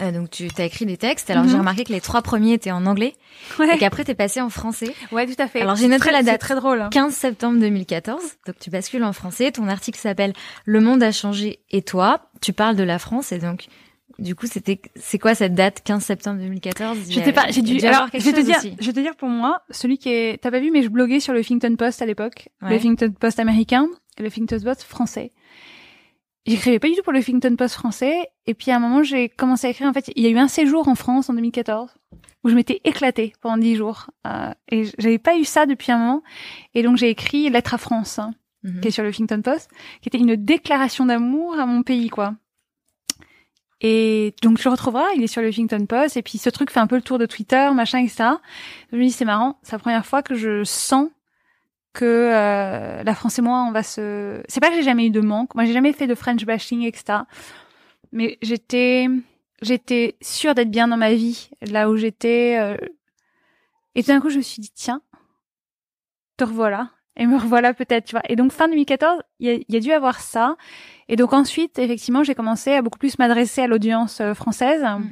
Euh, donc tu as écrit des textes. Alors j'ai mhm. remarqué que les trois premiers étaient en anglais ouais. et qu'après t'es passé en français. Ouais, tout à fait. Alors j'ai noté la date. Très drôle. 15 septembre 2014. Donc tu bascules en français. Ton article s'appelle Le monde a changé et toi? Tu parles de la France et donc du coup, c'était c'est quoi cette date 15 septembre 2014 Je sais pas, j'ai dû alors je vais te dire je vais te dire pour moi, celui qui est t'as pas vu mais je bloguais sur le Huffington Post à l'époque, le Huffington Post américain et le Huffington Post français j'écrivais pas du tout pour le Huffington Post français. Et puis à un moment, j'ai commencé à écrire. En fait, il y a eu un séjour en France en 2014 où je m'étais éclatée pendant dix jours. Euh, et j'avais pas eu ça depuis un moment. Et donc j'ai écrit Lettre à France, hein, mhm. qui est sur le Huffington Post, qui était une déclaration d'amour à mon pays, quoi. Et donc tu le retrouveras, il est sur le Huffington Post. Et puis ce truc fait un peu le tour de Twitter, machin, etc. Je me dis c'est marrant, c'est la première fois que je sens que euh, la France et moi, on va se. C'est pas que j'ai jamais eu de manque. Moi, j'ai jamais fait de French bashing, etc. Mais j'étais, j'étais sûre d'être bien dans ma vie, là où j'étais. Euh... Et tout d'un coup, je me suis dit tiens, te revoilà. Et me revoilà peut-être, tu vois. Et donc fin 2014, il y, a, dû avoir ça. Et donc ensuite, effectivement, j'ai commencé à beaucoup plus m'adresser à l'audience euh, française, mm.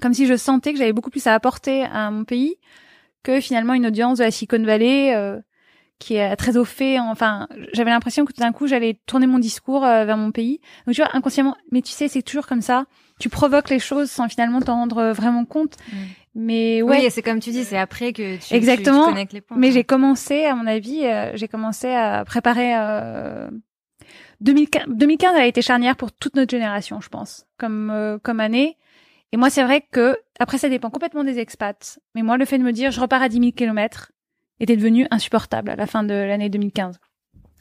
comme si je sentais que j'avais beaucoup plus à apporter à mon pays que finalement une audience de la Silicon Valley. Euh, qui est très au fait. Enfin, j'avais l'impression que tout d'un coup, j'allais tourner mon discours euh, vers mon pays. Donc, tu vois, inconsciemment, mais tu sais, c'est toujours comme ça. Tu provoques les choses sans finalement t'en rendre vraiment compte. Mm. Mais ouais. Oui, c'est comme tu dis, c'est après que tu, Exactement. Tu, connectes les points. Mais j'ai commencé, à mon avis, euh, j'ai commencé à préparer. Euh, 2015, 2015 a été charnière pour toute notre génération, je pense, comme euh, comme année. Et moi, c'est vrai que après, ça dépend complètement des expats. Mais moi, le fait de me dire, je repars à 10 000 kilomètres, était devenu insupportable à la fin de l'année 2015.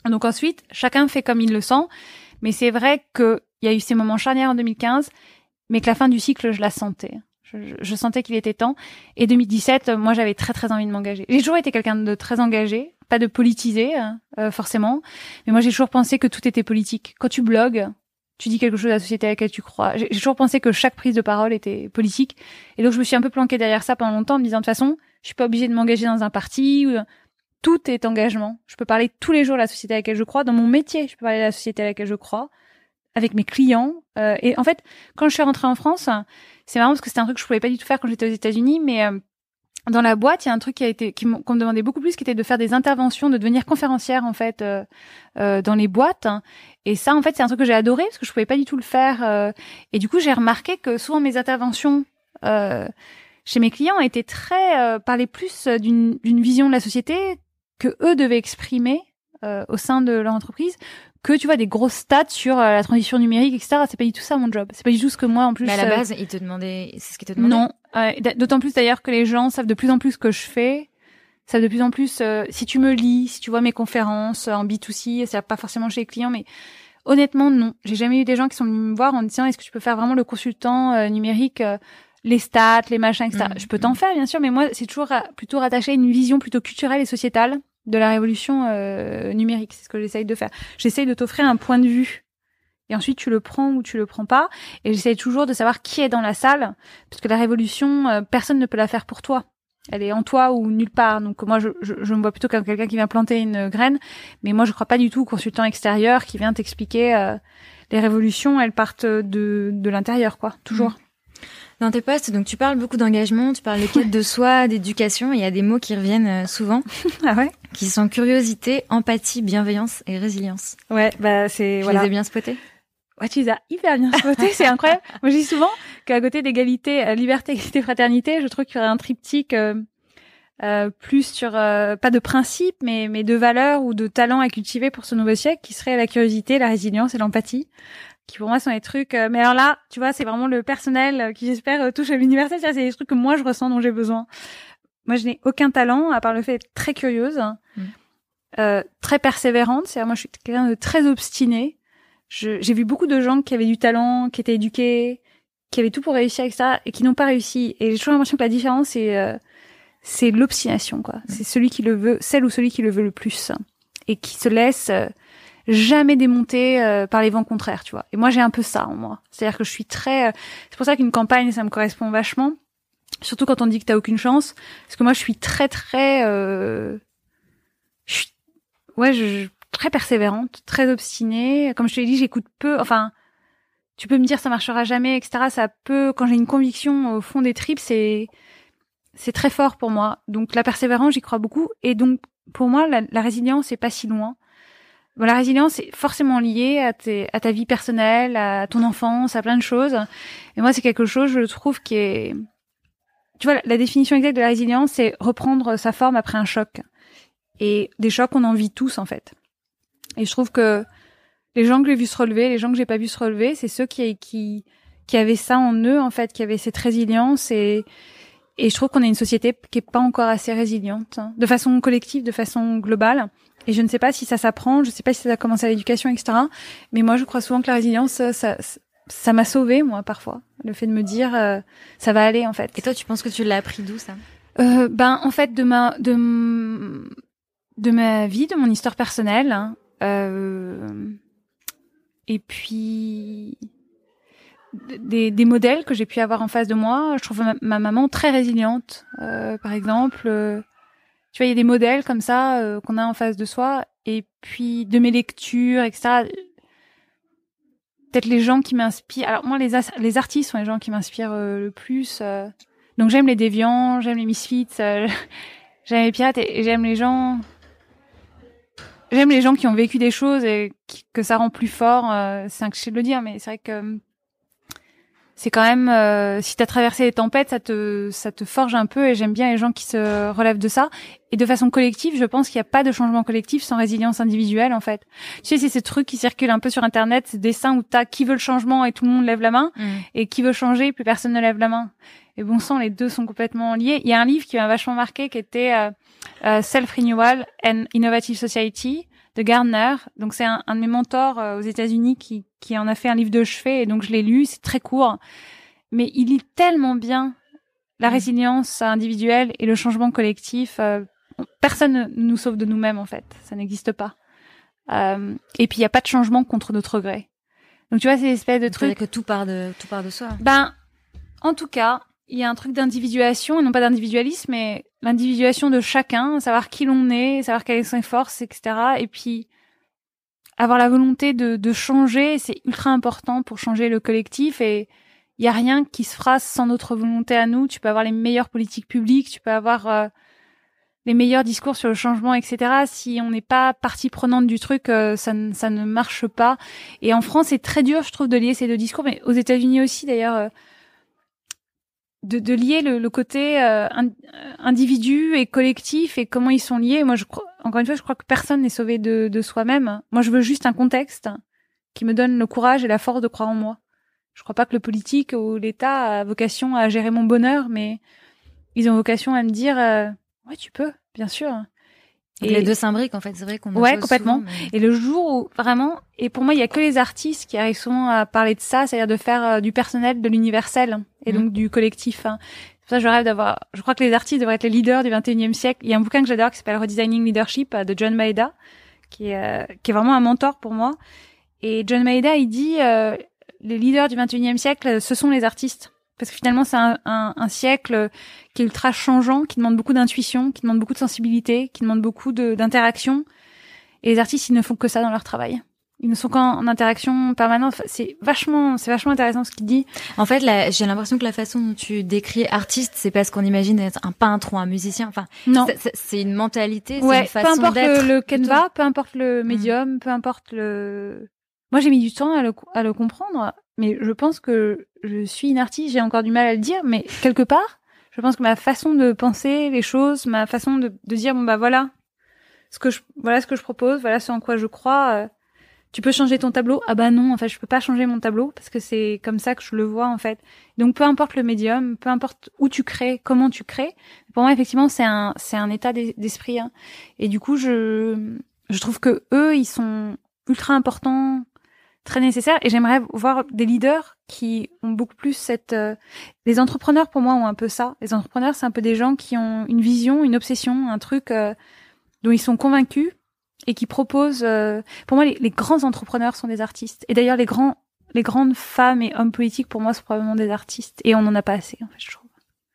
Donc ensuite, chacun fait comme il le sent, mais c'est vrai qu'il y a eu ces moments charnières en 2015, mais que la fin du cycle, je la sentais. Je, sentais qu'il était temps. Et 2017, moi, j'avais très très envie de m'engager. J'ai toujours été quelqu'un de très engagé, pas de politisé hein, euh, forcément, mais moi j'ai toujours pensé que tout était politique. Quand tu blogues, tu dis quelque chose à la société à laquelle tu crois. J'ai toujours pensé que chaque prise de parole était politique, et donc je me suis un peu planquée derrière ça pendant longtemps, en me disant de toute façon, je suis pas obligée de m'engager dans un parti. Ou... Tout est engagement. Je peux parler tous les jours de la société à laquelle je crois. Dans mon métier, je peux parler de la société à laquelle je crois, avec mes clients. Euh, et en fait, quand je suis rentrée en France, c'est marrant parce que c'était un truc que je pouvais pas du tout faire quand j'étais aux États-Unis, mais euh, dans la boîte, il y a un truc qui a été qu'on me demandait beaucoup plus, qui était de faire des interventions, de devenir conférencière en fait euh, euh dans les boîtes. Et ça, en fait, c'est un truc que j'ai adoré parce que je pouvais pas du tout le faire. Euh, et du coup, j'ai remarqué que souvent mes interventions euh, chez mes clients étaient très euh, parlaient plus d'une vision de la société que eux devaient exprimer euh, au sein de leur entreprise que tu vois des grosses stats sur euh, la transition numérique etc c'est pas du tout ça mon job. C'est pas du tout ce que moi en plus mais à la base ils te demandaient c'est ce qu'ils te demandaient? Non. D'autant plus d'ailleurs que les gens savent de plus en plus ce que je fais savent de plus en plus si tu me lis si tu vois mes conférences en B2C c'est pas forcément chez les clients mais honnêtement non. J'ai jamais eu des gens qui sont venus me voir en disant est-ce que tu peux faire vraiment le consultant numérique les stats, les machins, etc. Mm. Je peux t'en faire, bien sûr, mais moi, c'est toujours plutôt rattaché à une vision plutôt culturelle et sociétale de la révolution euh, numérique. C'est ce que j'essaye de faire. J'essaye de t'offrir un point de vue. Et ensuite, tu le prends ou tu le prends pas. Et j'essaye toujours de savoir qui est dans la salle, parce que la révolution, euh, personne ne peut la faire pour toi. Elle est en toi ou nulle part. Donc moi, je, je, je me vois plutôt comme quelqu'un qui vient planter une graine, mais moi, je crois pas du tout au consultant extérieur qui vient t'expliquer euh, les révolutions. Elles partent de, de l'intérieur, quoi, toujours. Mmh. Dans tes postes, donc tu parles beaucoup d'engagement, tu parles de quête de soi, d'éducation. Il y a des mots qui reviennent euh, souvent. ah ouais? Qui sont curiosité, empathie, bienveillance et résilience. Ouais, bah c'est voilà. les ai bien spotés? Ouais, tu les as hyper bien spotés, c'est incroyable. Moi, je dis souvent qu'à côté d'égalité, euh, liberté, égalité, fraternité, je trouve qu'il y aurait un triptyque euh, euh plus sur pas de principe, mais mais de valeurs ou de talents à cultiver pour ce nouveau siècle, qui serait la curiosité, la résilience et l'empathie qui pour moi sont des trucs. Euh, mais alors là, tu vois, c'est vraiment le personnel euh, qui j'espère euh, touche à l'université. C'est des trucs que moi je ressens, dont j'ai besoin. Moi, je n'ai aucun talent à part le fait d'être très curieuse, mm. euh, très persévérante. C'est-à-dire, moi, je suis quelqu'un de très obstiné. J'ai vu beaucoup de gens qui avaient du talent, qui étaient éduqués, qui avaient tout pour réussir avec ça et qui n'ont pas réussi. Et j'ai toujours l'impression que la différence, c'est c'est l'obstination, quoi. Mm. C'est celui qui le veut, celle ou celui qui le veut le plus et qui se laisse jamais démonté euh, par les vents contraires, tu vois. Et moi, j'ai un peu ça en moi. C'est-à-dire que je suis très... Euh, c'est pour ça qu'une campagne, ça me correspond vachement. Surtout quand on dit que t'as aucune chance. Parce que moi, je suis très, très... Euh... Je suis... Ouais, je... très persévérante, très obstinée. Comme je te l'ai dit, j'écoute peu. Enfin, tu peux me dire ça marchera jamais, etc. Ça peut... Quand j'ai une conviction au fond des tripes, c'est... C'est très fort pour moi. Donc la persévérance, j'y crois beaucoup. Et donc, pour moi, la, la résilience, c'est pas si loin. Bon, la résilience est forcément liée à, ta vie personnelle, à ton enfance, à plein de choses. Et moi, c'est quelque chose, je trouve, qui est... Tu vois, la définition exacte de la résilience, c'est reprendre sa forme après un choc. Et des chocs, on en vit tous, en fait. Et je trouve que les gens que j'ai vu se relever, les gens que j'ai pas vu se relever, c'est ceux qui, qui, qui avaient ça en eux, en fait, qui avaient cette résilience et, et je trouve qu'on est une société qui est pas encore assez résiliente, hein, de façon collective, de façon globale. Et je ne sais pas si ça s'apprend, je ne sais pas si ça commence à l'éducation, etc. Mais moi, je crois souvent que la résilience, ça, ça, m'a sauvé moi, parfois. Le fait de me dire, euh, ça va aller, en fait. Et toi, tu penses que tu l'as appris d'où, ça? Euh, Ben, en fait, de ma, de, de ma vie, de mon histoire personnelle. Hein. Euh, et puis, des, des modèles que j'ai pu avoir en face de moi. Je trouve ma, maman très résiliente, euh, par exemple tu vois, il y a des modèles comme ça euh, qu'on a en face de soi. Et puis de mes lectures, etc. Peut-être les gens qui m'inspirent. Alors moi, les, les artistes sont les gens qui m'inspirent euh, le plus. Euh. Donc j'aime les déviants, j'aime les misfits, j'aime les pirates et, j'aime les gens. J'aime les gens qui ont vécu des choses et que ça rend plus fort. c'est un de le dire, mais c'est vrai que c'est quand même euh, si tu as traversé les tempêtes, ça te ça te forge un peu et j'aime bien les gens qui se relèvent de ça et de façon collective, je pense qu'il n'y a pas de changement collectif sans résilience individuelle en fait. Tu sais c'est ces trucs qui circulent un peu sur internet, ces dessins où t'as qui veut le changement et tout le monde lève la main mm. et qui veut changer plus personne ne lève la main. Et bon sang, les deux sont complètement liés. Il y a un livre qui m'a vachement marqué qui était euh, euh, Self Renewal and Innovative Society de Gardner. Donc c'est un, un, de mes mentors euh, aux États-Unis qui, qui en a fait un livre de chevet et donc je l'ai lu. C'est très court, mais il lit tellement bien la mm. résilience individuelle et le changement collectif. Euh, personne ne nous sauve de nous-mêmes en fait, ça n'existe pas. Euh, et puis il n'y a pas de changement contre notre gré. Donc tu vois, c'est espèce de truc que tout part de tout part de soi. Ben, en tout cas, il y a un truc d'individuation, et non pas d'individualisme, mais l'individuation de chacun, savoir qui l'on est, savoir quelles sont ses forces, etc. Et puis avoir la volonté de, changer, c'est ultra important pour changer le collectif. Et il y a rien qui se fera sans notre volonté à nous. Tu peux avoir les meilleures politiques publiques, tu peux avoir euh, les meilleurs discours sur le changement, etc. Si on n'est pas partie prenante du truc, euh, ça, ne, ça ne marche pas. Et en France, c'est très dur, je trouve, de lier ces deux discours, mais aux États-Unis aussi, d'ailleurs. Euh, de, de lier le, le côté euh, individu et collectif et comment ils sont liés. Moi, je crois, encore une fois, je crois que personne n'est sauvé de, de soi-même. Moi, je veux juste un contexte qui me donne le courage et la force de croire en moi. Je crois pas que le politique ou l'État a vocation à gérer mon bonheur, mais ils ont vocation à me dire, euh, ouais, tu peux, bien sûr. Et les deux s'imbriquent en fait, c'est vrai qu'on ouais complètement. Et le jour où vraiment, et pour moi il y a que les artistes qui arrivent souvent à parler de ça, c'est-à-dire de faire euh, du personnel, de l'universel et mm. donc du collectif. Hein. C'est pour ça que je rêve d'avoir. Je crois que les artistes devraient être les leaders du 21e siècle. Il y a un bouquin que j'adore qui s'appelle Redesigning Leadership euh, de John Maeda, qui est euh, qui est vraiment un mentor pour moi. Et John Maeda il dit les leaders du 21e siècle, ce sont les artistes parce que finalement c'est un, un, un, siècle qui est ultra changeant, qui demande beaucoup d'intuition, qui demande beaucoup de sensibilité, qui demande beaucoup d'interaction. Et les artistes, ils ne font que ça dans leur travail. Ils ne sont qu'en interaction permanente. C'est vachement, c'est vachement intéressant ce qu'il dit. En fait, j'ai l'impression que la façon dont tu décris artiste, c'est parce qu'on imagine être un peintre ou un musicien. Enfin, non, c'est une mentalité, ouais, une façon d'être. Peu importe le, le canevas, peu importe le mm. médium, peu importe le. Moi, j'ai mis du temps à le, à le comprendre, mais je pense que je suis une artiste. J'ai encore du mal à le dire, mais quelque part, je pense que ma façon de penser les choses, ma façon de, dire bon bah voilà, ce que je, voilà ce que je propose, voilà ce en quoi je crois. Euh, tu peux changer ton tableau? Ah bah non, en fait, je peux pas changer mon tableau parce que c'est comme ça que je le vois en fait. Donc peu importe le médium, peu importe où tu crées, comment tu crées, pour moi effectivement c'est un c'est un état d'esprit. Hein. Et du coup je je trouve que eux ils sont ultra importants, très nécessaires. Et j'aimerais voir des leaders qui ont beaucoup plus cette. Euh, les entrepreneurs pour moi ont un peu ça. Les entrepreneurs c'est un peu des gens qui ont une vision, une obsession, un truc euh, dont ils sont convaincus et qui propose. Euh, pour moi, les, grands entrepreneurs sont des artistes. Et d'ailleurs, les grands, les grandes femmes et hommes politiques, pour moi, sont probablement des artistes. Et on en a pas assez, en fait, je trouve.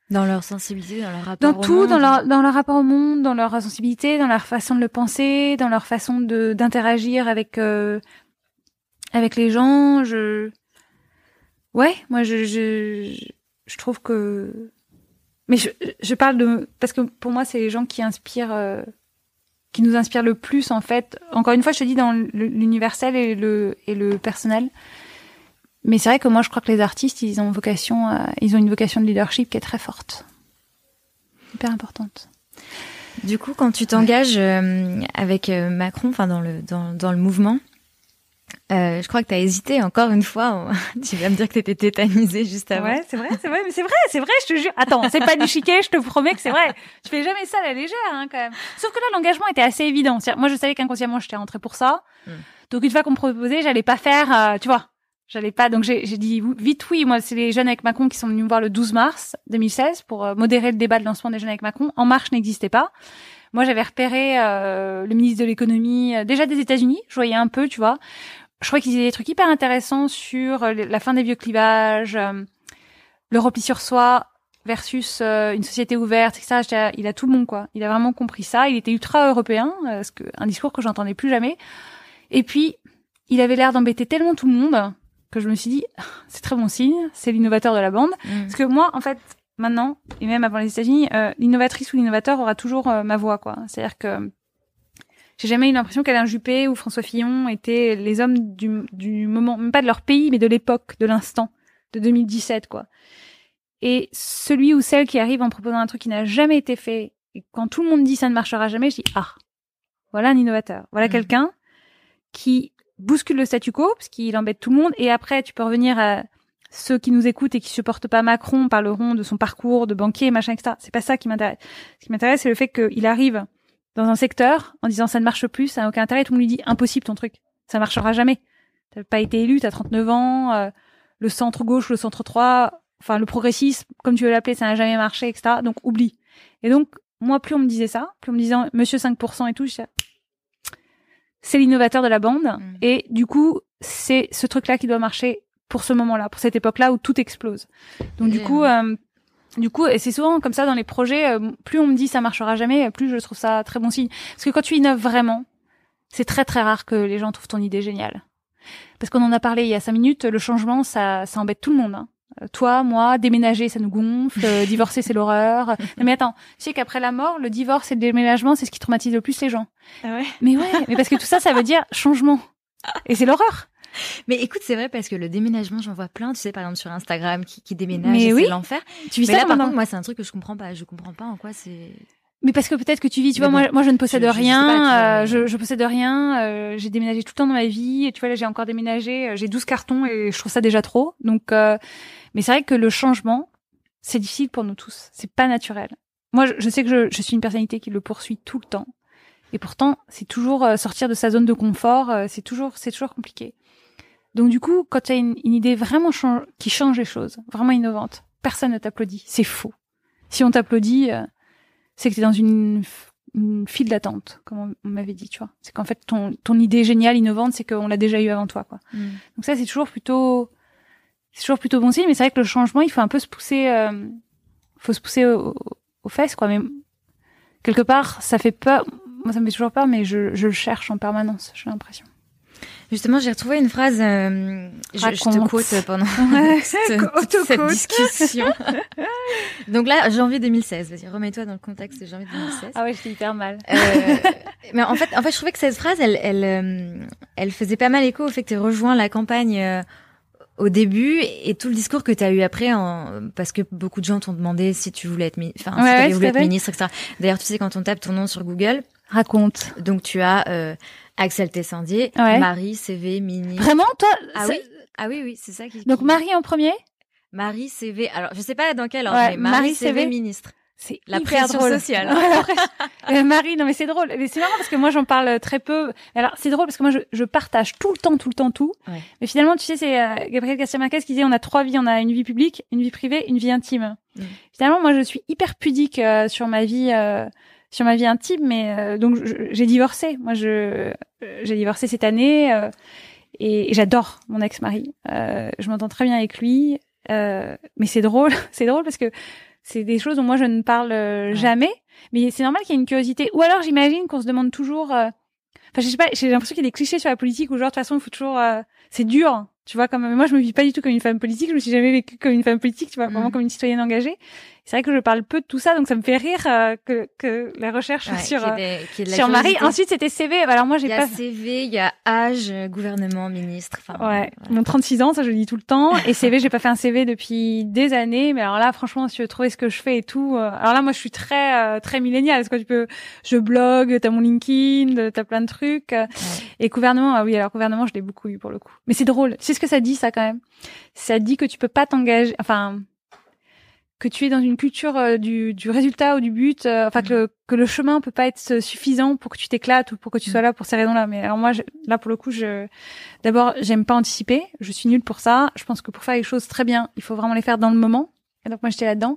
Dans leur sensibilité, dans leur rapport dans tout, dans leur dans leur rapport au monde, dans leur sensibilité, dans leur façon de le penser, dans leur façon de d'interagir avec euh, avec les gens. Je ouais, moi je je je trouve que mais je je parle de parce que pour moi c'est les gens qui inspirent euh, qui nous inspire le plus en fait. Encore une fois, je te dis dans l'universel et le et le personnel. Mais c'est vrai que moi, je crois que les artistes, ils ont vocation, ils ont une vocation de leadership qui est très forte, hyper importante. Du coup, quand tu t'engages euh, avec euh, Macron, enfin dans le dans, dans le mouvement, euh, je crois que tu as hésité encore une fois. tu vas me dire que tu étais tétanisée juste avant. Ouais, c'est vrai, c'est vrai, mais c'est vrai, c'est vrai, je te jure. Attends, c'est pas du chiquet, je te promets que c'est vrai. Tu fais jamais ça à la légère, hein, quand même. Sauf que là, l'engagement était assez évident. Moi, je savais qu'inconsciemment, j'étais rentrée pour ça. Hmm. Donc, une fois qu'on me proposait, j'allais pas faire, euh, tu vois, j'allais pas. Donc, j'ai dit vite oui. Moi, c'est les jeunes avec Macron qui sont venus me voir le 12 mars 2016 pour euh, modérer le débat de lancement des jeunes avec Macron. En Marche n'existait pas. Moi, j'avais repéré le ministre de l'économie, déjà des États-Unis. Je voyais un peu, tu vois je crois qu'ils disaient des trucs hyper intéressants sur euh, la fin des vieux clivages, euh, le repli sur soi versus euh, une société ouverte, etc. Il a tout le monde, quoi. Il a vraiment compris ça. Il était ultra européen, ce que, un discours que j'entendais plus jamais. Et puis, il avait l'air d'embêter tellement tout le monde que je me suis dit, c'est très bon signe, c'est l'innovateur de la bande. Mm. Parce que moi, en fait, maintenant, et même avant les États-Unis, l'innovatrice ou l'innovateur aura toujours ma voix, quoi. C'est-à-dire que j'ai jamais eu l'impression qu'Alain Juppé ou François Fillon étaient les hommes du, du moment, même pas de leur pays, mais de l'époque, de l'instant, de 2017, quoi. Et celui ou celle qui arrive en proposant un truc qui n'a jamais été fait, et quand tout le monde dit ça ne marchera jamais, je dis, ah, voilà un innovateur. Voilà mmh. quelqu'un qui bouscule le statu quo, parce qu'il embête tout le monde, et après, tu peux revenir à ceux qui nous écoutent et qui supportent pas Macron parleront de son parcours de banquier, machin, etc. C'est pas ça qui m'intéresse. Ce qui m'intéresse, c'est le fait qu'il arrive dans un secteur en disant ça ne marche plus, ça n'a aucun intérêt, tout le monde lui dit impossible ton truc, ça marchera jamais. T'as pas été élu, t'as 39 ans, euh, le centre gauche, le centre droit, enfin le progressisme, comme tu veux l'appeler, ça n'a jamais marché, etc. Donc oublie. Et donc moi, plus on me disait ça, plus on me disait Monsieur 5% et tout, c'est l'innovateur de la bande. Mm. Et du coup, c'est ce truc-là qui doit marcher pour ce moment-là, pour cette époque-là où tout explose. Donc du coup, euh, du coup, et c'est souvent comme ça dans les projets, euh, plus on me dit ça marchera jamais, plus je trouve ça très bon signe. Parce que quand tu innoves vraiment, c'est très très rare que les gens trouvent ton idée géniale. Parce qu'on en a parlé il y a cinq minutes, le changement, ça, ça embête tout le monde. Hein. Euh, toi, moi, déménager, ça nous gonfle, euh, divorcer, c'est l'horreur. mais attends, tu sais qu'après la mort, le divorce et le déménagement, c'est ce qui traumatise le plus les gens. Ah ouais? Mais ouais, mais parce que tout ça, ça veut dire changement. Et c'est l'horreur. Mais écoute, c'est vrai parce que le déménagement, j'en vois plein, tu sais, par exemple sur Instagram, qui, qui déménagent, c'est l'enfer. Tu vis mais ça là, par contre, moi, c'est un truc que je comprends pas. Je comprends pas en quoi c'est. Mais parce que peut-être que tu vis, tu vois, moi, moi, je ne possède rien, euh, je, je, possède rien, euh, j'ai déménagé tout le temps dans ma vie, et tu vois, là, j'ai encore déménagé, euh, j'ai 12 cartons et je trouve ça déjà trop. Donc, euh, mais c'est vrai que le changement, c'est difficile pour nous tous. C'est pas naturel. Moi, je, je sais que je, je, suis une personnalité qui le poursuit tout le temps. Et pourtant, c'est toujours sortir de sa zone de confort, c'est toujours, c'est toujours compliqué. Donc du coup, quand tu as une, idée vraiment qui change les choses, vraiment innovante, personne ne t'applaudit. C'est faux. Si on t'applaudit, euh, c'est que tu es dans une, file d'attente, comme on, m'avait dit, tu vois. C'est qu'en fait, ton, ton idée géniale, innovante, c'est qu'on l'a déjà eu avant toi, quoi. Mm. Donc ça, c'est toujours plutôt... c'est toujours plutôt bon signe. Mais c'est vrai que le changement, il faut un peu se pousser, euh, faut se pousser aux, fesses, quoi. Mais quelque part, ça fait peur. Moi, ça me fait toujours peur, mais je, je le cherche en permanence. J'ai l'impression. Justement, j'ai retrouvé une phrase. Euh, je, je, te quote pendant cette, cette discussion. Donc là, janvier 2016. Vas-y, remets-toi dans le contexte de janvier 2016. Ah ouais, j'étais hyper mal. Euh, mais en fait, en fait, je trouvais que cette phrase, elle, elle, euh, elle faisait pas mal écho au fait que tu rejoint la campagne euh, au début et tout le discours que tu as eu après, en, parce que beaucoup de gens t'ont demandé si tu voulais être, enfin, si tu voulu être ministre, etc. D'ailleurs, tu sais, quand on tape ton nom sur Google, raconte. Donc tu as euh, Axel Tessandier, Marie, CV, ministre. Vraiment, toi Ah oui, ah oui, oui, c'est ça qui. Donc Marie en premier. Marie, CV. Alors, je sais pas dans quel ordre. mais Marie, CV, ministre. C'est la pression drôle. sociale. euh, Marie, non mais c'est drôle. Mais c'est marrant parce que moi j'en parle très peu. Alors c'est drôle parce que moi je, je, partage tout le temps, tout le temps, tout. Ouais. Mais finalement, tu sais, c'est euh, Gabriel Garcia Marquez qui disait on a trois vies, on a une vie publique, une vie privée, une vie intime. Mm. Finalement, moi je suis hyper pudique euh, sur ma vie. Euh, sur ma vie intime, mais euh, donc j'ai divorcé. Moi, je euh, j'ai divorcé cette année euh, et, et j'adore mon ex-mari. je m'entends très bien avec lui, mais c'est drôle, c'est drôle parce que c'est des choses dont moi je ne parle jamais. Mais c'est normal qu'il y ait une curiosité. Ou alors j'imagine qu'on se demande toujours. Enfin, je sais pas. J'ai l'impression qu'il y a des clichés sur la politique où genre de toute façon il faut toujours. c'est dur. Tu vois, comme moi je me vis pas du tout comme une femme politique. Je me suis jamais vécue comme une femme politique. Tu vois, vraiment mmh. comme une citoyenne engagée c'est vrai que je parle peu de tout ça, donc ça me fait rire euh, que, que la recherche sur euh, sur Marie. Ensuite, c'était CV. Alors moi, j'ai pas. Il y a CV, il y a âge, gouvernement, ministre. Enfin, ouais. Mon 36 ans, ça je le dis tout le temps. Et CV, j'ai pas fait un CV depuis des années. Mais alors là, franchement, si tu veux trouver ce que je fais et tout. Euh, alors là, moi, je suis très très milléniale. Parce que tu peux, je blogue, t'as mon LinkedIn, t'as plein de trucs. Et gouvernement, ah oui, alors gouvernement, je l'ai beaucoup eu pour le coup. Mais c'est drôle. C'est ce que ça dit, ça quand même? Ça dit que tu peux pas t'engager. Enfin que tu es dans une culture euh, du, du, résultat ou du but, euh, enfin que, le, que le chemin peut pas être suffisant pour que tu t'éclates ou pour que tu sois là pour ces raisons-là. Mais alors moi, là pour le coup, je d'abord j'aime pas anticiper, je suis nulle pour ça. Je pense que pour faire les choses très bien, il faut vraiment les faire dans le moment. Et donc moi j'étais là-dedans.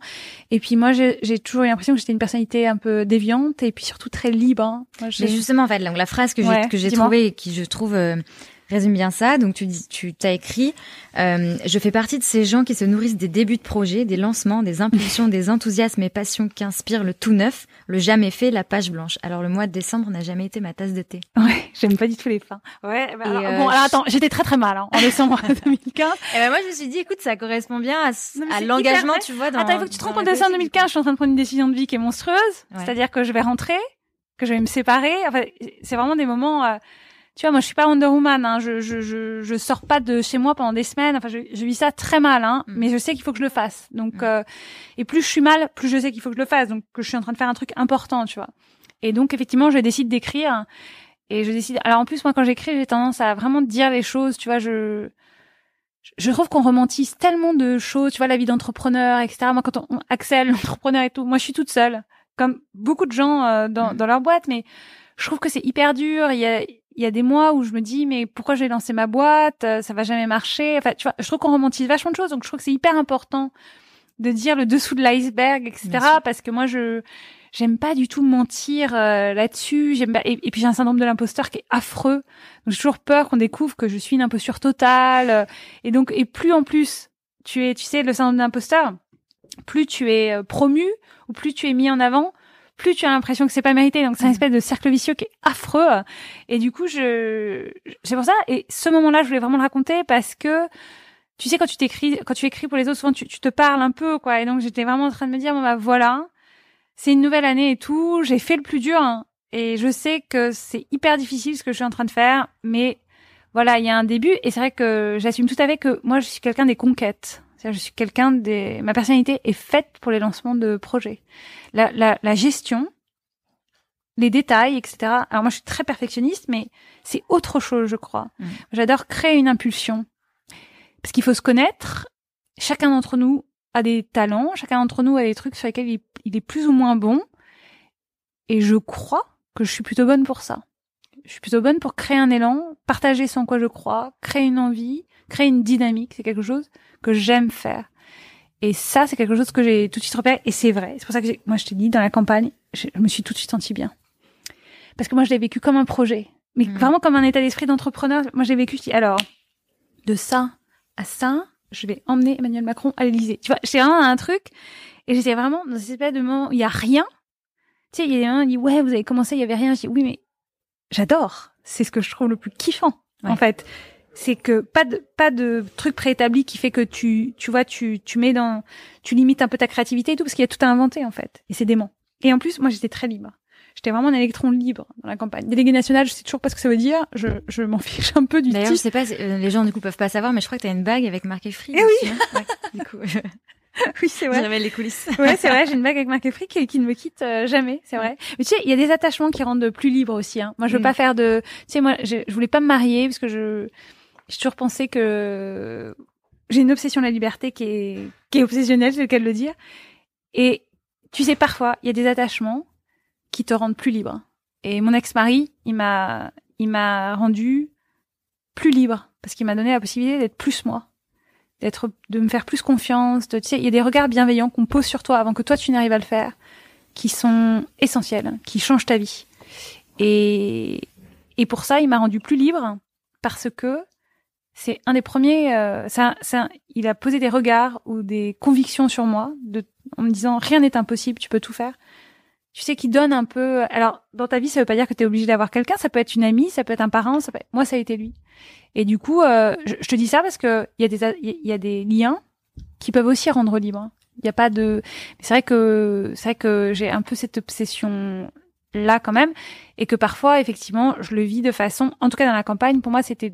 Et puis moi j'ai toujours eu l'impression que j'étais une personnalité un peu déviante et puis surtout très libre. Hein. Mais justement en fait, donc la phrase que j'ai que j'ai trouvée et qui je trouve euh, résume bien ça. Donc tu dis, tu t'as écrit, euh, je fais partie de ces gens qui se nourrissent des débuts de projets, des lancements, des impulsions, des enthousiasmes et passions qui inspirent le tout neuf, le jamais fait, la page blanche. Alors le mois de décembre n'a jamais été ma tasse de thé. Ouais, j'aime pas du tout les fins. Ouais. Bah, alors, euh, bon, alors attends, j'étais très très mal hein, en décembre 2015. Et ben moi je me suis dit, écoute, ça correspond bien à, à l'engagement, tu vois. Dans, attends, il faut que tu te rends compte de ça en 2015. Je suis en train de prendre une décision de vie qui est monstrueuse. C'est-à-dire que je vais rentrer, que je vais me séparer. Enfin, c'est vraiment des moments. Euh, tu vois, moi, je suis pas Wonder Woman. Hein. Je, je, je, je sors pas de chez moi pendant des semaines. Enfin, je, je vis ça très mal, hein. Mm. Mais je sais qu'il faut que je le fasse. Donc, mm. euh, et plus je suis mal, plus je sais qu'il faut que je le fasse. Donc, que je suis en train de faire un truc important, tu vois. Et donc, effectivement, je décide d'écrire. Et je décide. Alors, en plus, moi, quand j'écris, j'ai tendance à vraiment dire les choses. Tu vois, je je trouve qu'on romantise tellement de choses. Tu vois, la vie d'entrepreneur, etc. Moi, quand on, Axel, l'entrepreneur et tout, moi, je suis toute seule, comme beaucoup de gens euh, dans, mm. dans leur boîte. Mais je trouve que c'est hyper dur. Il y a il y a des mois où je me dis mais pourquoi j'ai lancé ma boîte? Euh, ça va jamais marcher. Enfin tu vois je trouve qu'on romantise vachement de choses. Donc je trouve que c'est hyper important de dire le dessous de l'iceberg etc parce que moi je j'aime pas du tout mentir euh, là-dessus. J'aime pas... et, puis j'ai un syndrome de l'imposteur qui est affreux. Donc j'ai toujours peur qu'on découvre que je suis une imposture totale. Euh, et donc et plus en plus tu es tu sais le syndrome de l'imposteur plus tu es promu ou plus tu es mis en avant plus tu as l'impression que c'est pas mérité. Donc c'est un mm. espèce de cercle vicieux qui est affreux. Et du coup, je, c'est pour ça. Et ce moment-là, je voulais vraiment le raconter parce que tu sais quand tu t'écris, quand tu écris pour les autres, souvent tu, te parles un peu, quoi. Et donc j'étais vraiment en train de me dire bon bah voilà, c'est une nouvelle année et tout. J'ai fait le plus dur hein. et je sais que c'est hyper difficile ce que je suis en train de faire, mais voilà, il y a un début et c'est vrai que j'assume tout à fait que moi je suis quelqu'un des conquêtes je suis quelqu'un des, ma personnalité est faite pour les lancements de projets. La, la, la gestion, les détails, etc. Alors moi, je suis très perfectionniste, mais c'est autre chose, je crois. Mm. J'adore créer une impulsion. Parce qu'il faut se connaître. Chacun d'entre nous a des talents. Chacun d'entre nous a des trucs sur lesquels il, il est plus ou moins bon. Et je crois que je suis plutôt bonne pour ça. Je suis plutôt bonne pour créer un élan, partager sans quoi je crois, créer une envie, créer une dynamique. C'est quelque chose que j'aime faire. Et ça, c'est quelque chose que j'ai tout de suite repéré. Et c'est vrai. C'est pour ça que moi, je te dis, dans la campagne, je, me suis tout de suite sentie bien. Parce que moi, je l'ai vécu comme un projet. Mais mm. vraiment comme un état d'esprit d'entrepreneur. Moi, j'ai vécu, je dis, alors, de ça à ça, je vais emmener Emmanuel Macron à l'Élysée. Tu vois, j'ai un, un truc et j'étais vraiment dans cette espèce de moment, il y a rien. Tu sais, il y a un qui dit ouais, vous avez commencé, il y avait rien. Je dis oui, mais j'adore. C'est ce que je trouve le plus kiffant en fait. C'est que pas de pas de truc préétabli qui fait que tu tu vois tu tu mets dans tu limites un peu ta créativité et tout parce qu'il y a tout à inventer en fait et c'est dément. Et en plus moi j'étais très libre. J'étais vraiment un électron libre dans la campagne. Délégué national, je sais toujours pas ce que ça veut dire. Je, je m'en fiche un peu du D'ailleurs, je sais pas, euh, les gens du coup peuvent pas savoir, mais je crois que tu as une bague avec marqué Free. Eh oui. Hein. du coup, oui, c'est vrai. J'avais les coulisses. ouais, c'est vrai. J'ai une bague avec marqué Free qui, qui ne me quitte euh, jamais. C'est vrai. Mais tu sais, il y a des attachements qui rendent plus libre aussi. Hein. Moi, je veux mm. pas faire de. Tu sais, moi, je, je voulais pas me marier parce que je j'ai toujours pensé que j'ai une obsession de la liberté qui est qui est obsessionnelle, c'est le cas de le dire. Et tu sais, parfois, il y a des attachements qui te rendent plus libre. Et mon ex-mari, il m'a, il m'a rendu plus libre parce qu'il m'a donné la possibilité d'être plus moi, d'être, de me faire plus confiance. De, tu sais, il y a des regards bienveillants qu'on pose sur toi avant que toi tu n'arrives à le faire, qui sont essentiels, qui changent ta vie. Et et pour ça, il m'a rendu plus libre parce que c'est un des premiers. Euh, ça, ça, il a posé des regards ou des convictions sur moi, de, en me disant rien n'est impossible, tu peux tout faire tu sais, qui donne un peu. Alors, dans ta vie, ça veut pas dire que tu es obligé d'avoir quelqu'un. Ça peut être une amie, ça peut être un parent. Ça peut... Moi, ça a été lui. Et du coup, euh, je, te dis ça parce que il y a des y a des liens qui peuvent aussi rendre libre. Il n'y a pas de. C'est vrai que c'est vrai que j'ai un peu cette obsession là quand même, et que parfois, effectivement, je le vis de façon. En tout cas, dans la campagne, pour moi, c'était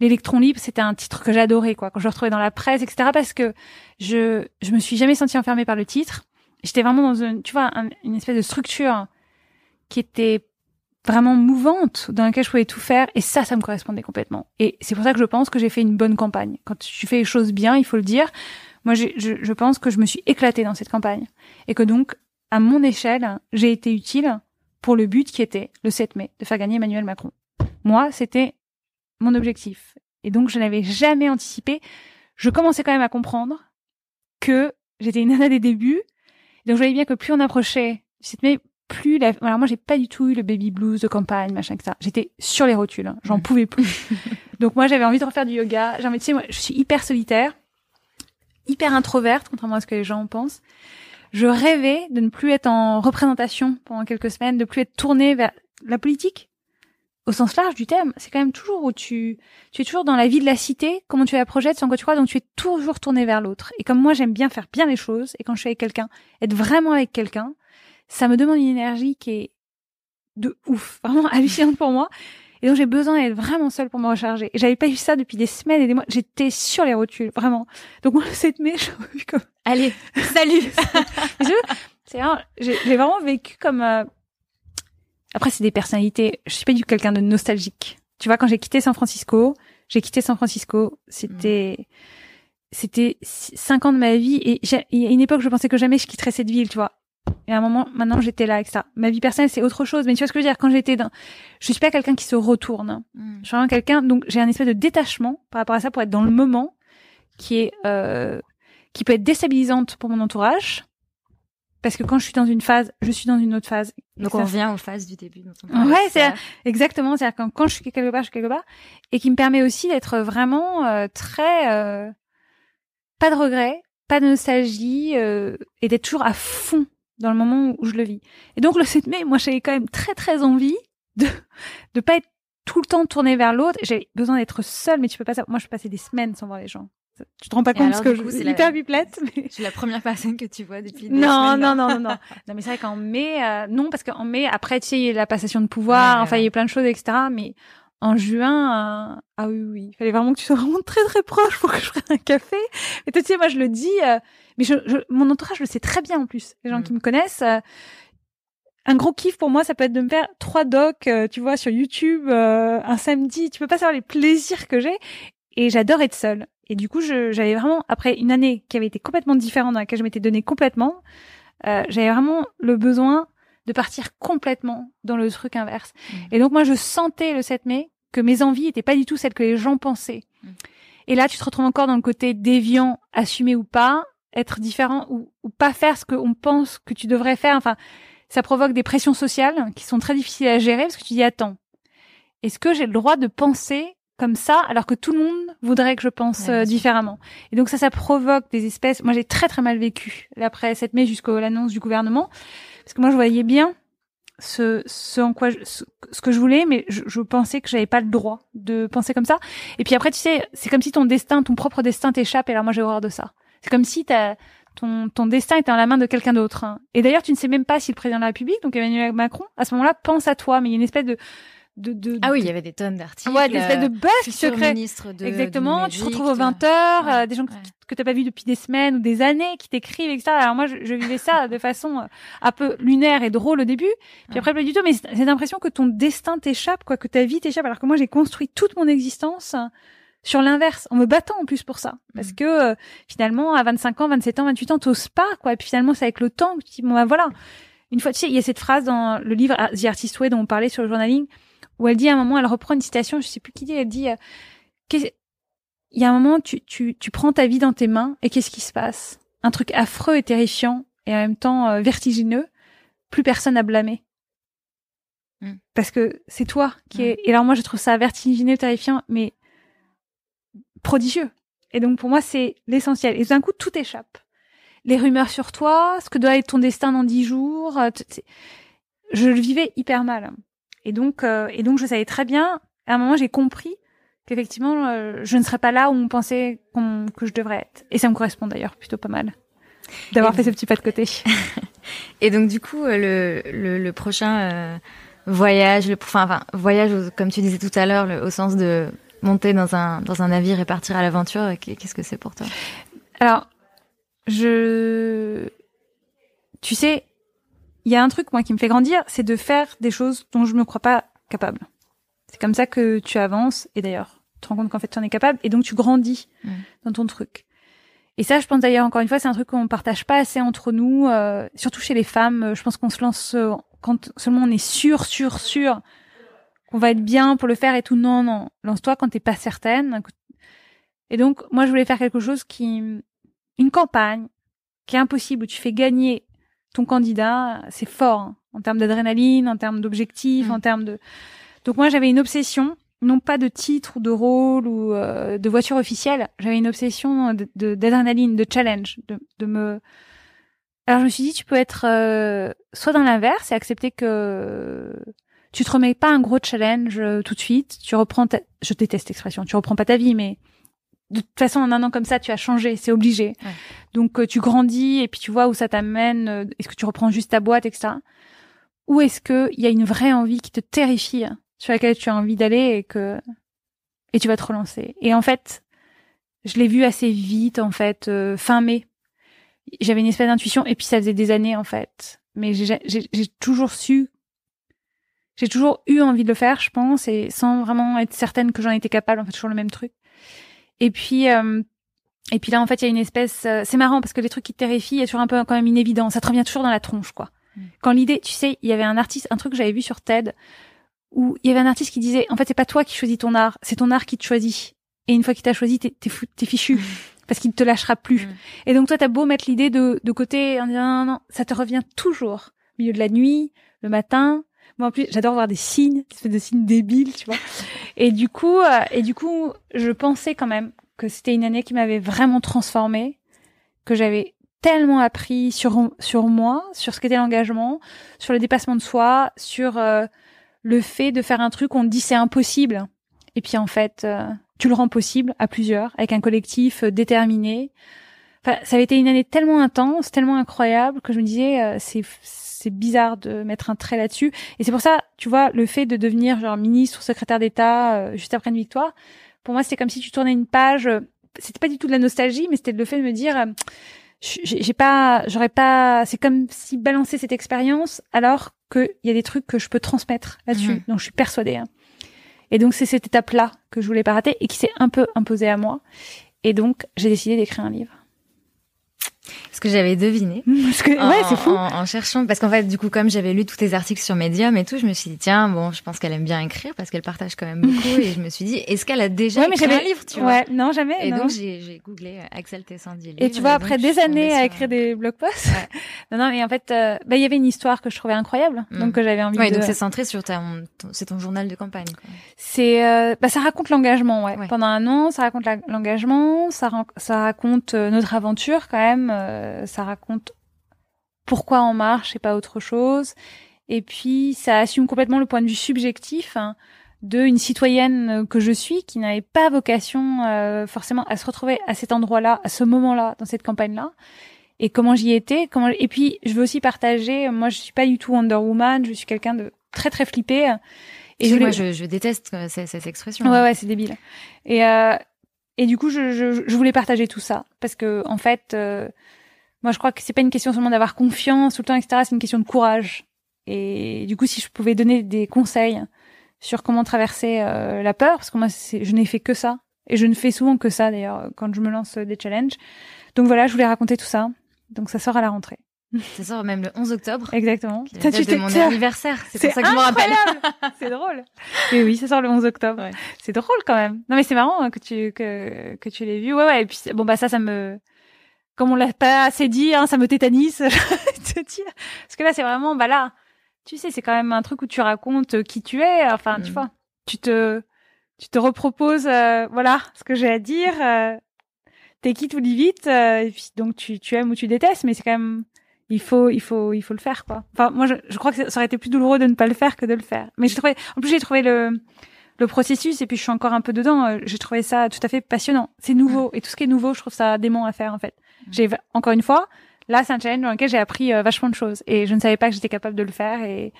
l'électron libre, c'était un titre que j'adorais, quoi, quand je le retrouvais dans la presse, etc. Parce que je je me suis jamais sentie enfermée par le titre j'étais vraiment dans une, tu vois, une espèce de structure qui était vraiment mouvante, dans laquelle je pouvais tout faire, et ça, ça me correspondait complètement. Et c'est pour ça que je pense que j'ai fait une bonne campagne. Quand tu fais les choses bien, il faut le dire. Moi, je, je pense que je me suis éclatée dans cette campagne, et que donc, à mon échelle, j'ai été utile pour le but qui était, le 7 mai, de faire gagner Emmanuel Macron. Moi, c'était mon objectif. Et donc, je n'avais jamais anticipé. Je commençais quand même à comprendre que j'étais une nana des débuts, donc je voyais bien que plus on approchait mais plus la... alors moi j'ai pas du tout eu le baby blues de campagne machin que ça. J'étais sur les rotules hein. j'en pouvais plus. Donc moi j'avais envie de refaire du yoga. J'ai envie tu sais moi je suis hyper solitaire hyper introverte contrairement à ce que les gens pensent. Je rêvais de ne plus être en représentation pendant quelques semaines de plus être tournée vers la politique au sens large du thème, c'est quand même toujours où tu, tu es toujours dans la vie de la cité, comment tu la projettes, sans quoi tu crois, donc tu es toujours tourné vers l'autre. Et comme moi, j'aime bien faire bien les choses, et quand je suis avec quelqu'un, être vraiment avec quelqu'un, ça me demande une énergie qui est de ouf, vraiment hallucinante pour moi. Et donc j'ai besoin d'être vraiment seule pour me recharger. Et j'avais pas eu ça depuis des semaines et des mois. J'étais sur les rotules, vraiment. Donc moi le 7 mai, je vu comme allez, salut. c'est j'ai vraiment vécu comme euh, après, c'est des personnalités. Je suis pas du quelqu'un de nostalgique. Tu vois, quand j'ai quitté San Francisco, j'ai quitté San Francisco. C'était, c'était cinq ans de ma vie et il y a une époque, je pensais que jamais je quitterais cette ville, tu vois. Et à un moment, maintenant, j'étais là avec ça. Ma vie personnelle, c'est autre chose. Mais tu vois ce que je veux dire? Quand j'étais dans, je suis pas quelqu'un qui se retourne. Mm. Je suis vraiment quelqu'un, donc j'ai un espèce de détachement par rapport à ça pour être dans le moment qui est, euh, qui peut être déstabilisante pour mon entourage parce que quand je suis dans une phase, je suis dans une autre phase. Donc on revient aux phases du début. Dont on ouais, c'est exactement. C'est-à-dire quand, quand je suis quelque part, je suis quelque part, et qui me permet aussi d'être vraiment euh, très euh, pas de regrets, pas de nostalgie, euh, et d'être toujours à fond dans le moment où je le vis. Et donc le 7 mai, moi j'avais quand même très très envie de de pas être tout le temps tournée vers l'autre. J'avais besoin d'être seule, mais tu peux pas. Moi, je passais des semaines sans voir les gens. Tu te rends pas compte parce que je suis hyper la... bipelette. Mais... Je suis la première personne que tu vois depuis. non, non, non, non, non, non. mais c'est vrai qu'en mai, euh, non, parce qu'en mai, après, tu sais, il y a la passation de pouvoir. enfin, il y a plein de choses, etc. Mais en juin, euh, ah oui, oui, il fallait vraiment que tu sois vraiment très, très proche pour que je prenne un café. Et tu sais, moi, je le dis, euh, mais je, je, mon entourage le sait très bien en plus. Les gens mm. qui me connaissent. un gros kiff pour moi, ça peut être de me faire trois docs, tu vois, sur YouTube un samedi. Tu peux pas savoir les plaisirs que j'ai. Et j'adore être seule. Et du coup, j'avais vraiment, après une année qui avait été complètement différente, dans laquelle je m'étais donnée complètement, euh, j'avais vraiment le besoin de partir complètement dans le truc inverse. Mmh. Et donc moi, je sentais le 7 mai que mes envies étaient pas du tout celles que les gens pensaient. Mmh. Et là, tu te retrouves encore dans le côté déviant, assumé ou pas, être différent ou, ou pas faire ce qu'on pense que tu devrais faire. Enfin, ça provoque des pressions sociales qui sont très difficiles à gérer parce que tu dis attends, est-ce que j'ai le droit de penser comme ça, alors que tout le monde voudrait que je pense euh, différemment. Et donc ça, ça provoque des espèces. Moi, j'ai très très mal vécu l'après 7 mai jusqu'à l'annonce du gouvernement, parce que moi, je voyais bien ce, ce en quoi ce, que je voulais, mais je, je pensais que j'avais pas le droit de penser comme ça. Et puis après, tu sais, c'est comme si ton destin, ton propre destin t'échappe. Et alors moi, j'ai horreur de ça. C'est comme si t'as ton, ton destin est dans la main de quelqu'un d'autre. Hein. Et d'ailleurs, tu ne sais même pas si le président de la République, donc Emmanuel Macron, à ce moment-là, pense à toi. Mais il y a une espèce de de, de, ah oui, il y avait des tonnes d'articles. Ouais, des espèces de buzz secrets. De, Exactement. tu te retrouves aux 20 heures, euh, des gens que, que t'as pas vu depuis des semaines ou des années qui t'écrivent, etc. Alors moi, je, je, vivais ça de façon euh, un peu lunaire et drôle au début. Puis après, pas du tout. Mais c'est l'impression que ton destin t'échappe, quoi, que ta vie t'échappe. Alors que moi, j'ai construit toute mon existence sur l'inverse, en me battant en plus pour ça. Parce mm. que euh, finalement, à 25 ans, 27 ans, 28 ans, t'oses pas, quoi. Et puis finalement, c'est avec le temps que tu dis, bon, bah voilà. Une fois, tu sais, il y a cette phrase dans le livre The Artist Way dont on parlait sur le journaling, où elle dit à un moment, elle reprend une citation, je sais plus qui dit, elle dit, euh, il y a un moment, tu, tu, tu prends ta vie dans tes mains, et qu'est-ce qui se passe? Un truc affreux et terrifiant, et en même temps euh, vertigineux, plus personne à blâmer. Mm. Parce que c'est toi qui est... Et alors moi, je trouve ça vertigineux, terrifiant, mais prodigieux. Et donc pour moi, c'est l'essentiel. Et d'un coup, tout échappe. Les rumeurs sur toi, ce que doit être ton destin dans dix jours. Euh, je le vivais hyper mal. Et donc, euh, et donc je savais très bien. À un moment, j'ai compris qu'effectivement, euh, je ne serais pas là où on pensait que je devrais être. Et ça me correspond d'ailleurs plutôt pas mal d'avoir fait ce petit pas de côté. et donc du coup, le, le, prochain voyage, le, enfin, enfin, voyage, comme tu disais tout à l'heure, au sens de monter dans un, dans un navire et partir à l'aventure, qu'est-ce que c'est pour toi? Alors, je... Tu sais, il y a un truc, moi, qui me fait grandir, c'est de faire des choses dont je me crois pas capable. C'est comme ça que tu avances, et d'ailleurs, tu te rends compte qu'en fait, tu en es capable, et donc tu grandis dans ton truc. Et ça, je pense d'ailleurs, encore une fois, c'est un truc qu'on partage pas assez entre nous, euh, surtout chez les femmes. Je pense qu'on se lance euh, quand seulement on est sûr, sûr, sûr qu'on va être bien pour le faire et tout. Non, non. Lance-toi quand t'es pas certaine. Et donc, moi, je voulais faire quelque chose qui, une campagne qui est impossible où tu fais gagner ton candidat. C'est fort hein, en termes d'adrénaline, en termes d'objectifs, mm. en termes de. Donc moi, j'avais une obsession, non pas de titre ou de rôle ou euh, de voiture officielle. J'avais une obsession de d'adrénaline, de, challenge, de, de me. Alors je me suis dit, tu peux être euh, soit dans l'inverse et accepter que tu te remets pas un gros challenge euh, tout de suite, tu reprends ta... je déteste l'expression, tu reprends pas ta vie mais de toute façon en un an comme ça tu as changé, c'est obligé. Donc euh, tu grandis et puis tu vois où ça t'amène, euh, est-ce que tu reprends juste ta boîte etc. Ou est-ce que il y a une vraie envie qui te terrifie hein, sur laquelle tu as envie d'aller et que et tu vas te relancer. Et en fait, je l'ai vu assez vite en fait fin mai. J'avais une espèce d'intuition et puis ça faisait des années en fait. Mais j'ai toujours su j'ai toujours eu envie de le faire, je pense, et sans vraiment être certaine que j'en étais capable, en fait, toujours le même truc. Et puis, euh, et puis là, en fait, il y a une espèce, euh, c'est marrant parce que les trucs qui te terrifient, il y a toujours un peu quand même une évidence, ça te revient toujours dans la tronche, quoi. Mm. Quand l'idée, tu sais, il y avait un artiste, un truc que j'avais vu sur TED, où il y avait un artiste qui disait, en fait, c'est pas toi qui choisis ton art, c'est ton art qui te choisit. Et une fois qu'il t'a choisi, t'es, t'es, fichu. Mm. Parce qu'il ne te lâchera plus. Mm. Et donc toi, t'as beau mettre l'idée de, de côté en disant non, non, ça te revient toujours. Au milieu de la nuit, le matin, en plus, j'adore voir des signes, des de signes débiles, tu vois. Et du coup, euh, et du coup, je pensais quand même que c'était une année qui m'avait vraiment transformée, que j'avais tellement appris sur sur moi, sur ce qu'était l'engagement, sur le dépassement de soi, sur euh, le fait de faire un truc on dit c'est impossible, et puis en fait, euh, tu le rends possible à plusieurs, avec un collectif déterminé. Enfin, ça avait été une année tellement intense, tellement incroyable que je me disais c'est c'est bizarre de mettre un trait là-dessus. Et c'est pour ça, tu vois, le fait de devenir genre ministre ou secrétaire d'État euh, juste après une victoire, pour moi, c'était comme si tu tournais une page. Euh, c'était pas du tout de la nostalgie, mais c'était le fait de me dire, euh, j'ai pas, j'aurais pas. C'est comme si balancer cette expérience alors qu'il y a des trucs que je peux transmettre là-dessus. Mhm. Donc je suis persuadée. Hein. Et donc c'est cette étape-là que je voulais pas rater et qui s'est un peu imposée à moi. Et donc j'ai décidé d'écrire un livre. Ce que j'avais deviné. Parce que, ouais, c'est fou. En, cherchant, parce qu'en fait, du coup, comme j'avais lu tous tes articles sur Medium et tout, je me suis dit, tiens, bon, je pense qu'elle aime bien écrire parce qu'elle partage quand même beaucoup. et je me suis dit, est-ce qu'elle a déjà écrit un livre, tu ouais, non, jamais. Et donc, j'ai googlé euh, Axel Tessandier. Et tu vois, après des années à écrire des blog posts. non, non, mais en fait, euh, bah, il y avait une histoire que je trouvais incroyable. Mm. Donc, que j'avais envie ouais, de. donc c'est centré sur ta, c'est ton journal de campagne, C'est, euh, bah, ça raconte l'engagement, ouais. Pendant un an, ça raconte l'engagement, ça, ça raconte notre aventure quand même, ça raconte pourquoi on marche et pas autre chose. Et puis, ça assume complètement le point de vue subjectif hein, de une citoyenne que je suis qui n'avait pas vocation euh, forcément à se retrouver à cet endroit-là, à ce moment-là, dans cette campagne-là. Et comment j'y étais. Comment... Et puis, je veux aussi partager. Moi, je suis pas du tout Wonder Woman. Je suis quelqu'un de très très flippé. Et je, moi, je, je, déteste euh, cette, cette expression. Ouais, ouais, c'est débile. Et euh, et du coup, je, je, je, voulais partager tout ça parce que en fait, euh, moi, je crois que c'est pas une question seulement d'avoir confiance tout le temps, etc. C'est une question de courage. Et du coup, si je pouvais donner des conseils sur comment traverser euh, la peur, parce que moi, je n'ai fait que ça, et je ne fais souvent que ça d'ailleurs quand je me lance des challenges. Donc voilà, je voulais raconter tout ça. Donc ça sort à la rentrée. Ça sort même le 11 octobre. Exactement. C'est de mon anniversaire. C'est pour ça que je me rappelle. c'est drôle. Et oui, ça sort le 11 octobre. Ouais. C'est drôle quand même. Non mais c'est marrant hein, que tu que que tu l'aies vu. Ouais ouais. Et puis bon bah ça ça me comme on l'a pas assez dit, hein, ça me tétanise, te dire. Parce que là, c'est vraiment, bah là, tu sais, c'est quand même un truc où tu racontes qui tu es. Enfin, tu mm. vois, tu te, tu te reproposes, euh, voilà, ce que j'ai à dire. Euh, T'es qui tout dit vite, euh, et puis donc tu, tu aimes ou tu détestes, mais c'est quand même, il faut, il faut, il faut le faire, quoi. Enfin, moi, je, je crois que ça aurait été plus douloureux de ne pas le faire que de le faire. Mais j'ai trouvé, en plus, j'ai trouvé le, le processus et puis je suis encore un peu dedans. Euh, j'ai trouvé ça tout à fait passionnant. C'est nouveau et tout ce qui est nouveau, je trouve ça dément à faire en fait. J'ai encore une fois, là c'est un challenge dans lequel j'ai appris euh, vachement de choses et je ne savais pas que j'étais capable de le faire et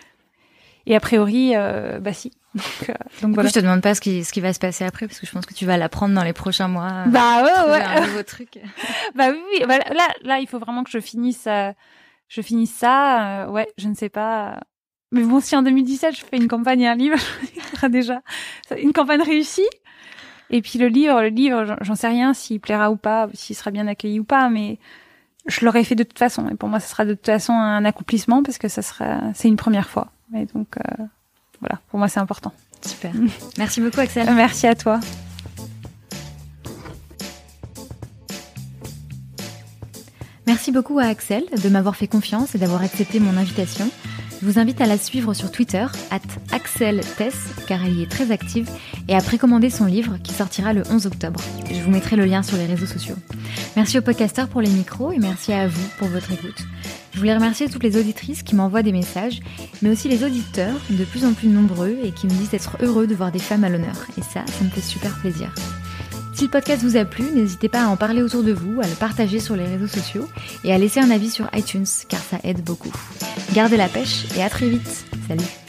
et a priori euh, bah si. Donc, euh, donc voilà. je te demande pas ce qui ce qui va se passer après parce que je pense que tu vas l'apprendre dans les prochains mois. Bah ouais ouais. Un nouveau truc. bah oui, oui. Bah, là là il faut vraiment que je finisse je finisse ça. ouais, je ne sais pas. Mais bon, si en 2017 je fais une campagne et un livre, déjà une campagne réussie. Et puis le livre, le livre, j'en sais rien s'il plaira ou pas, s'il sera bien accueilli ou pas, mais je l'aurais fait de toute façon. Et pour moi, ce sera de toute façon un accomplissement parce que ça sera, c'est une première fois. Et donc, euh, voilà, pour moi, c'est important. Super. Merci beaucoup, Axel. Merci à toi. Merci beaucoup à Axel de m'avoir fait confiance et d'avoir accepté mon invitation. Je vous invite à la suivre sur Twitter, at AxelTess, car elle y est très active, et à précommander son livre qui sortira le 11 octobre. Je vous mettrai le lien sur les réseaux sociaux. Merci aux podcasteurs pour les micros et merci à vous pour votre écoute. Je voulais remercier toutes les auditrices qui m'envoient des messages, mais aussi les auditeurs, de plus en plus nombreux, et qui me disent être heureux de voir des femmes à l'honneur. Et ça, ça me fait super plaisir. Si le podcast vous a plu, n'hésitez pas à en parler autour de vous, à le partager sur les réseaux sociaux et à laisser un avis sur iTunes car ça aide beaucoup. Gardez la pêche et à très vite. Salut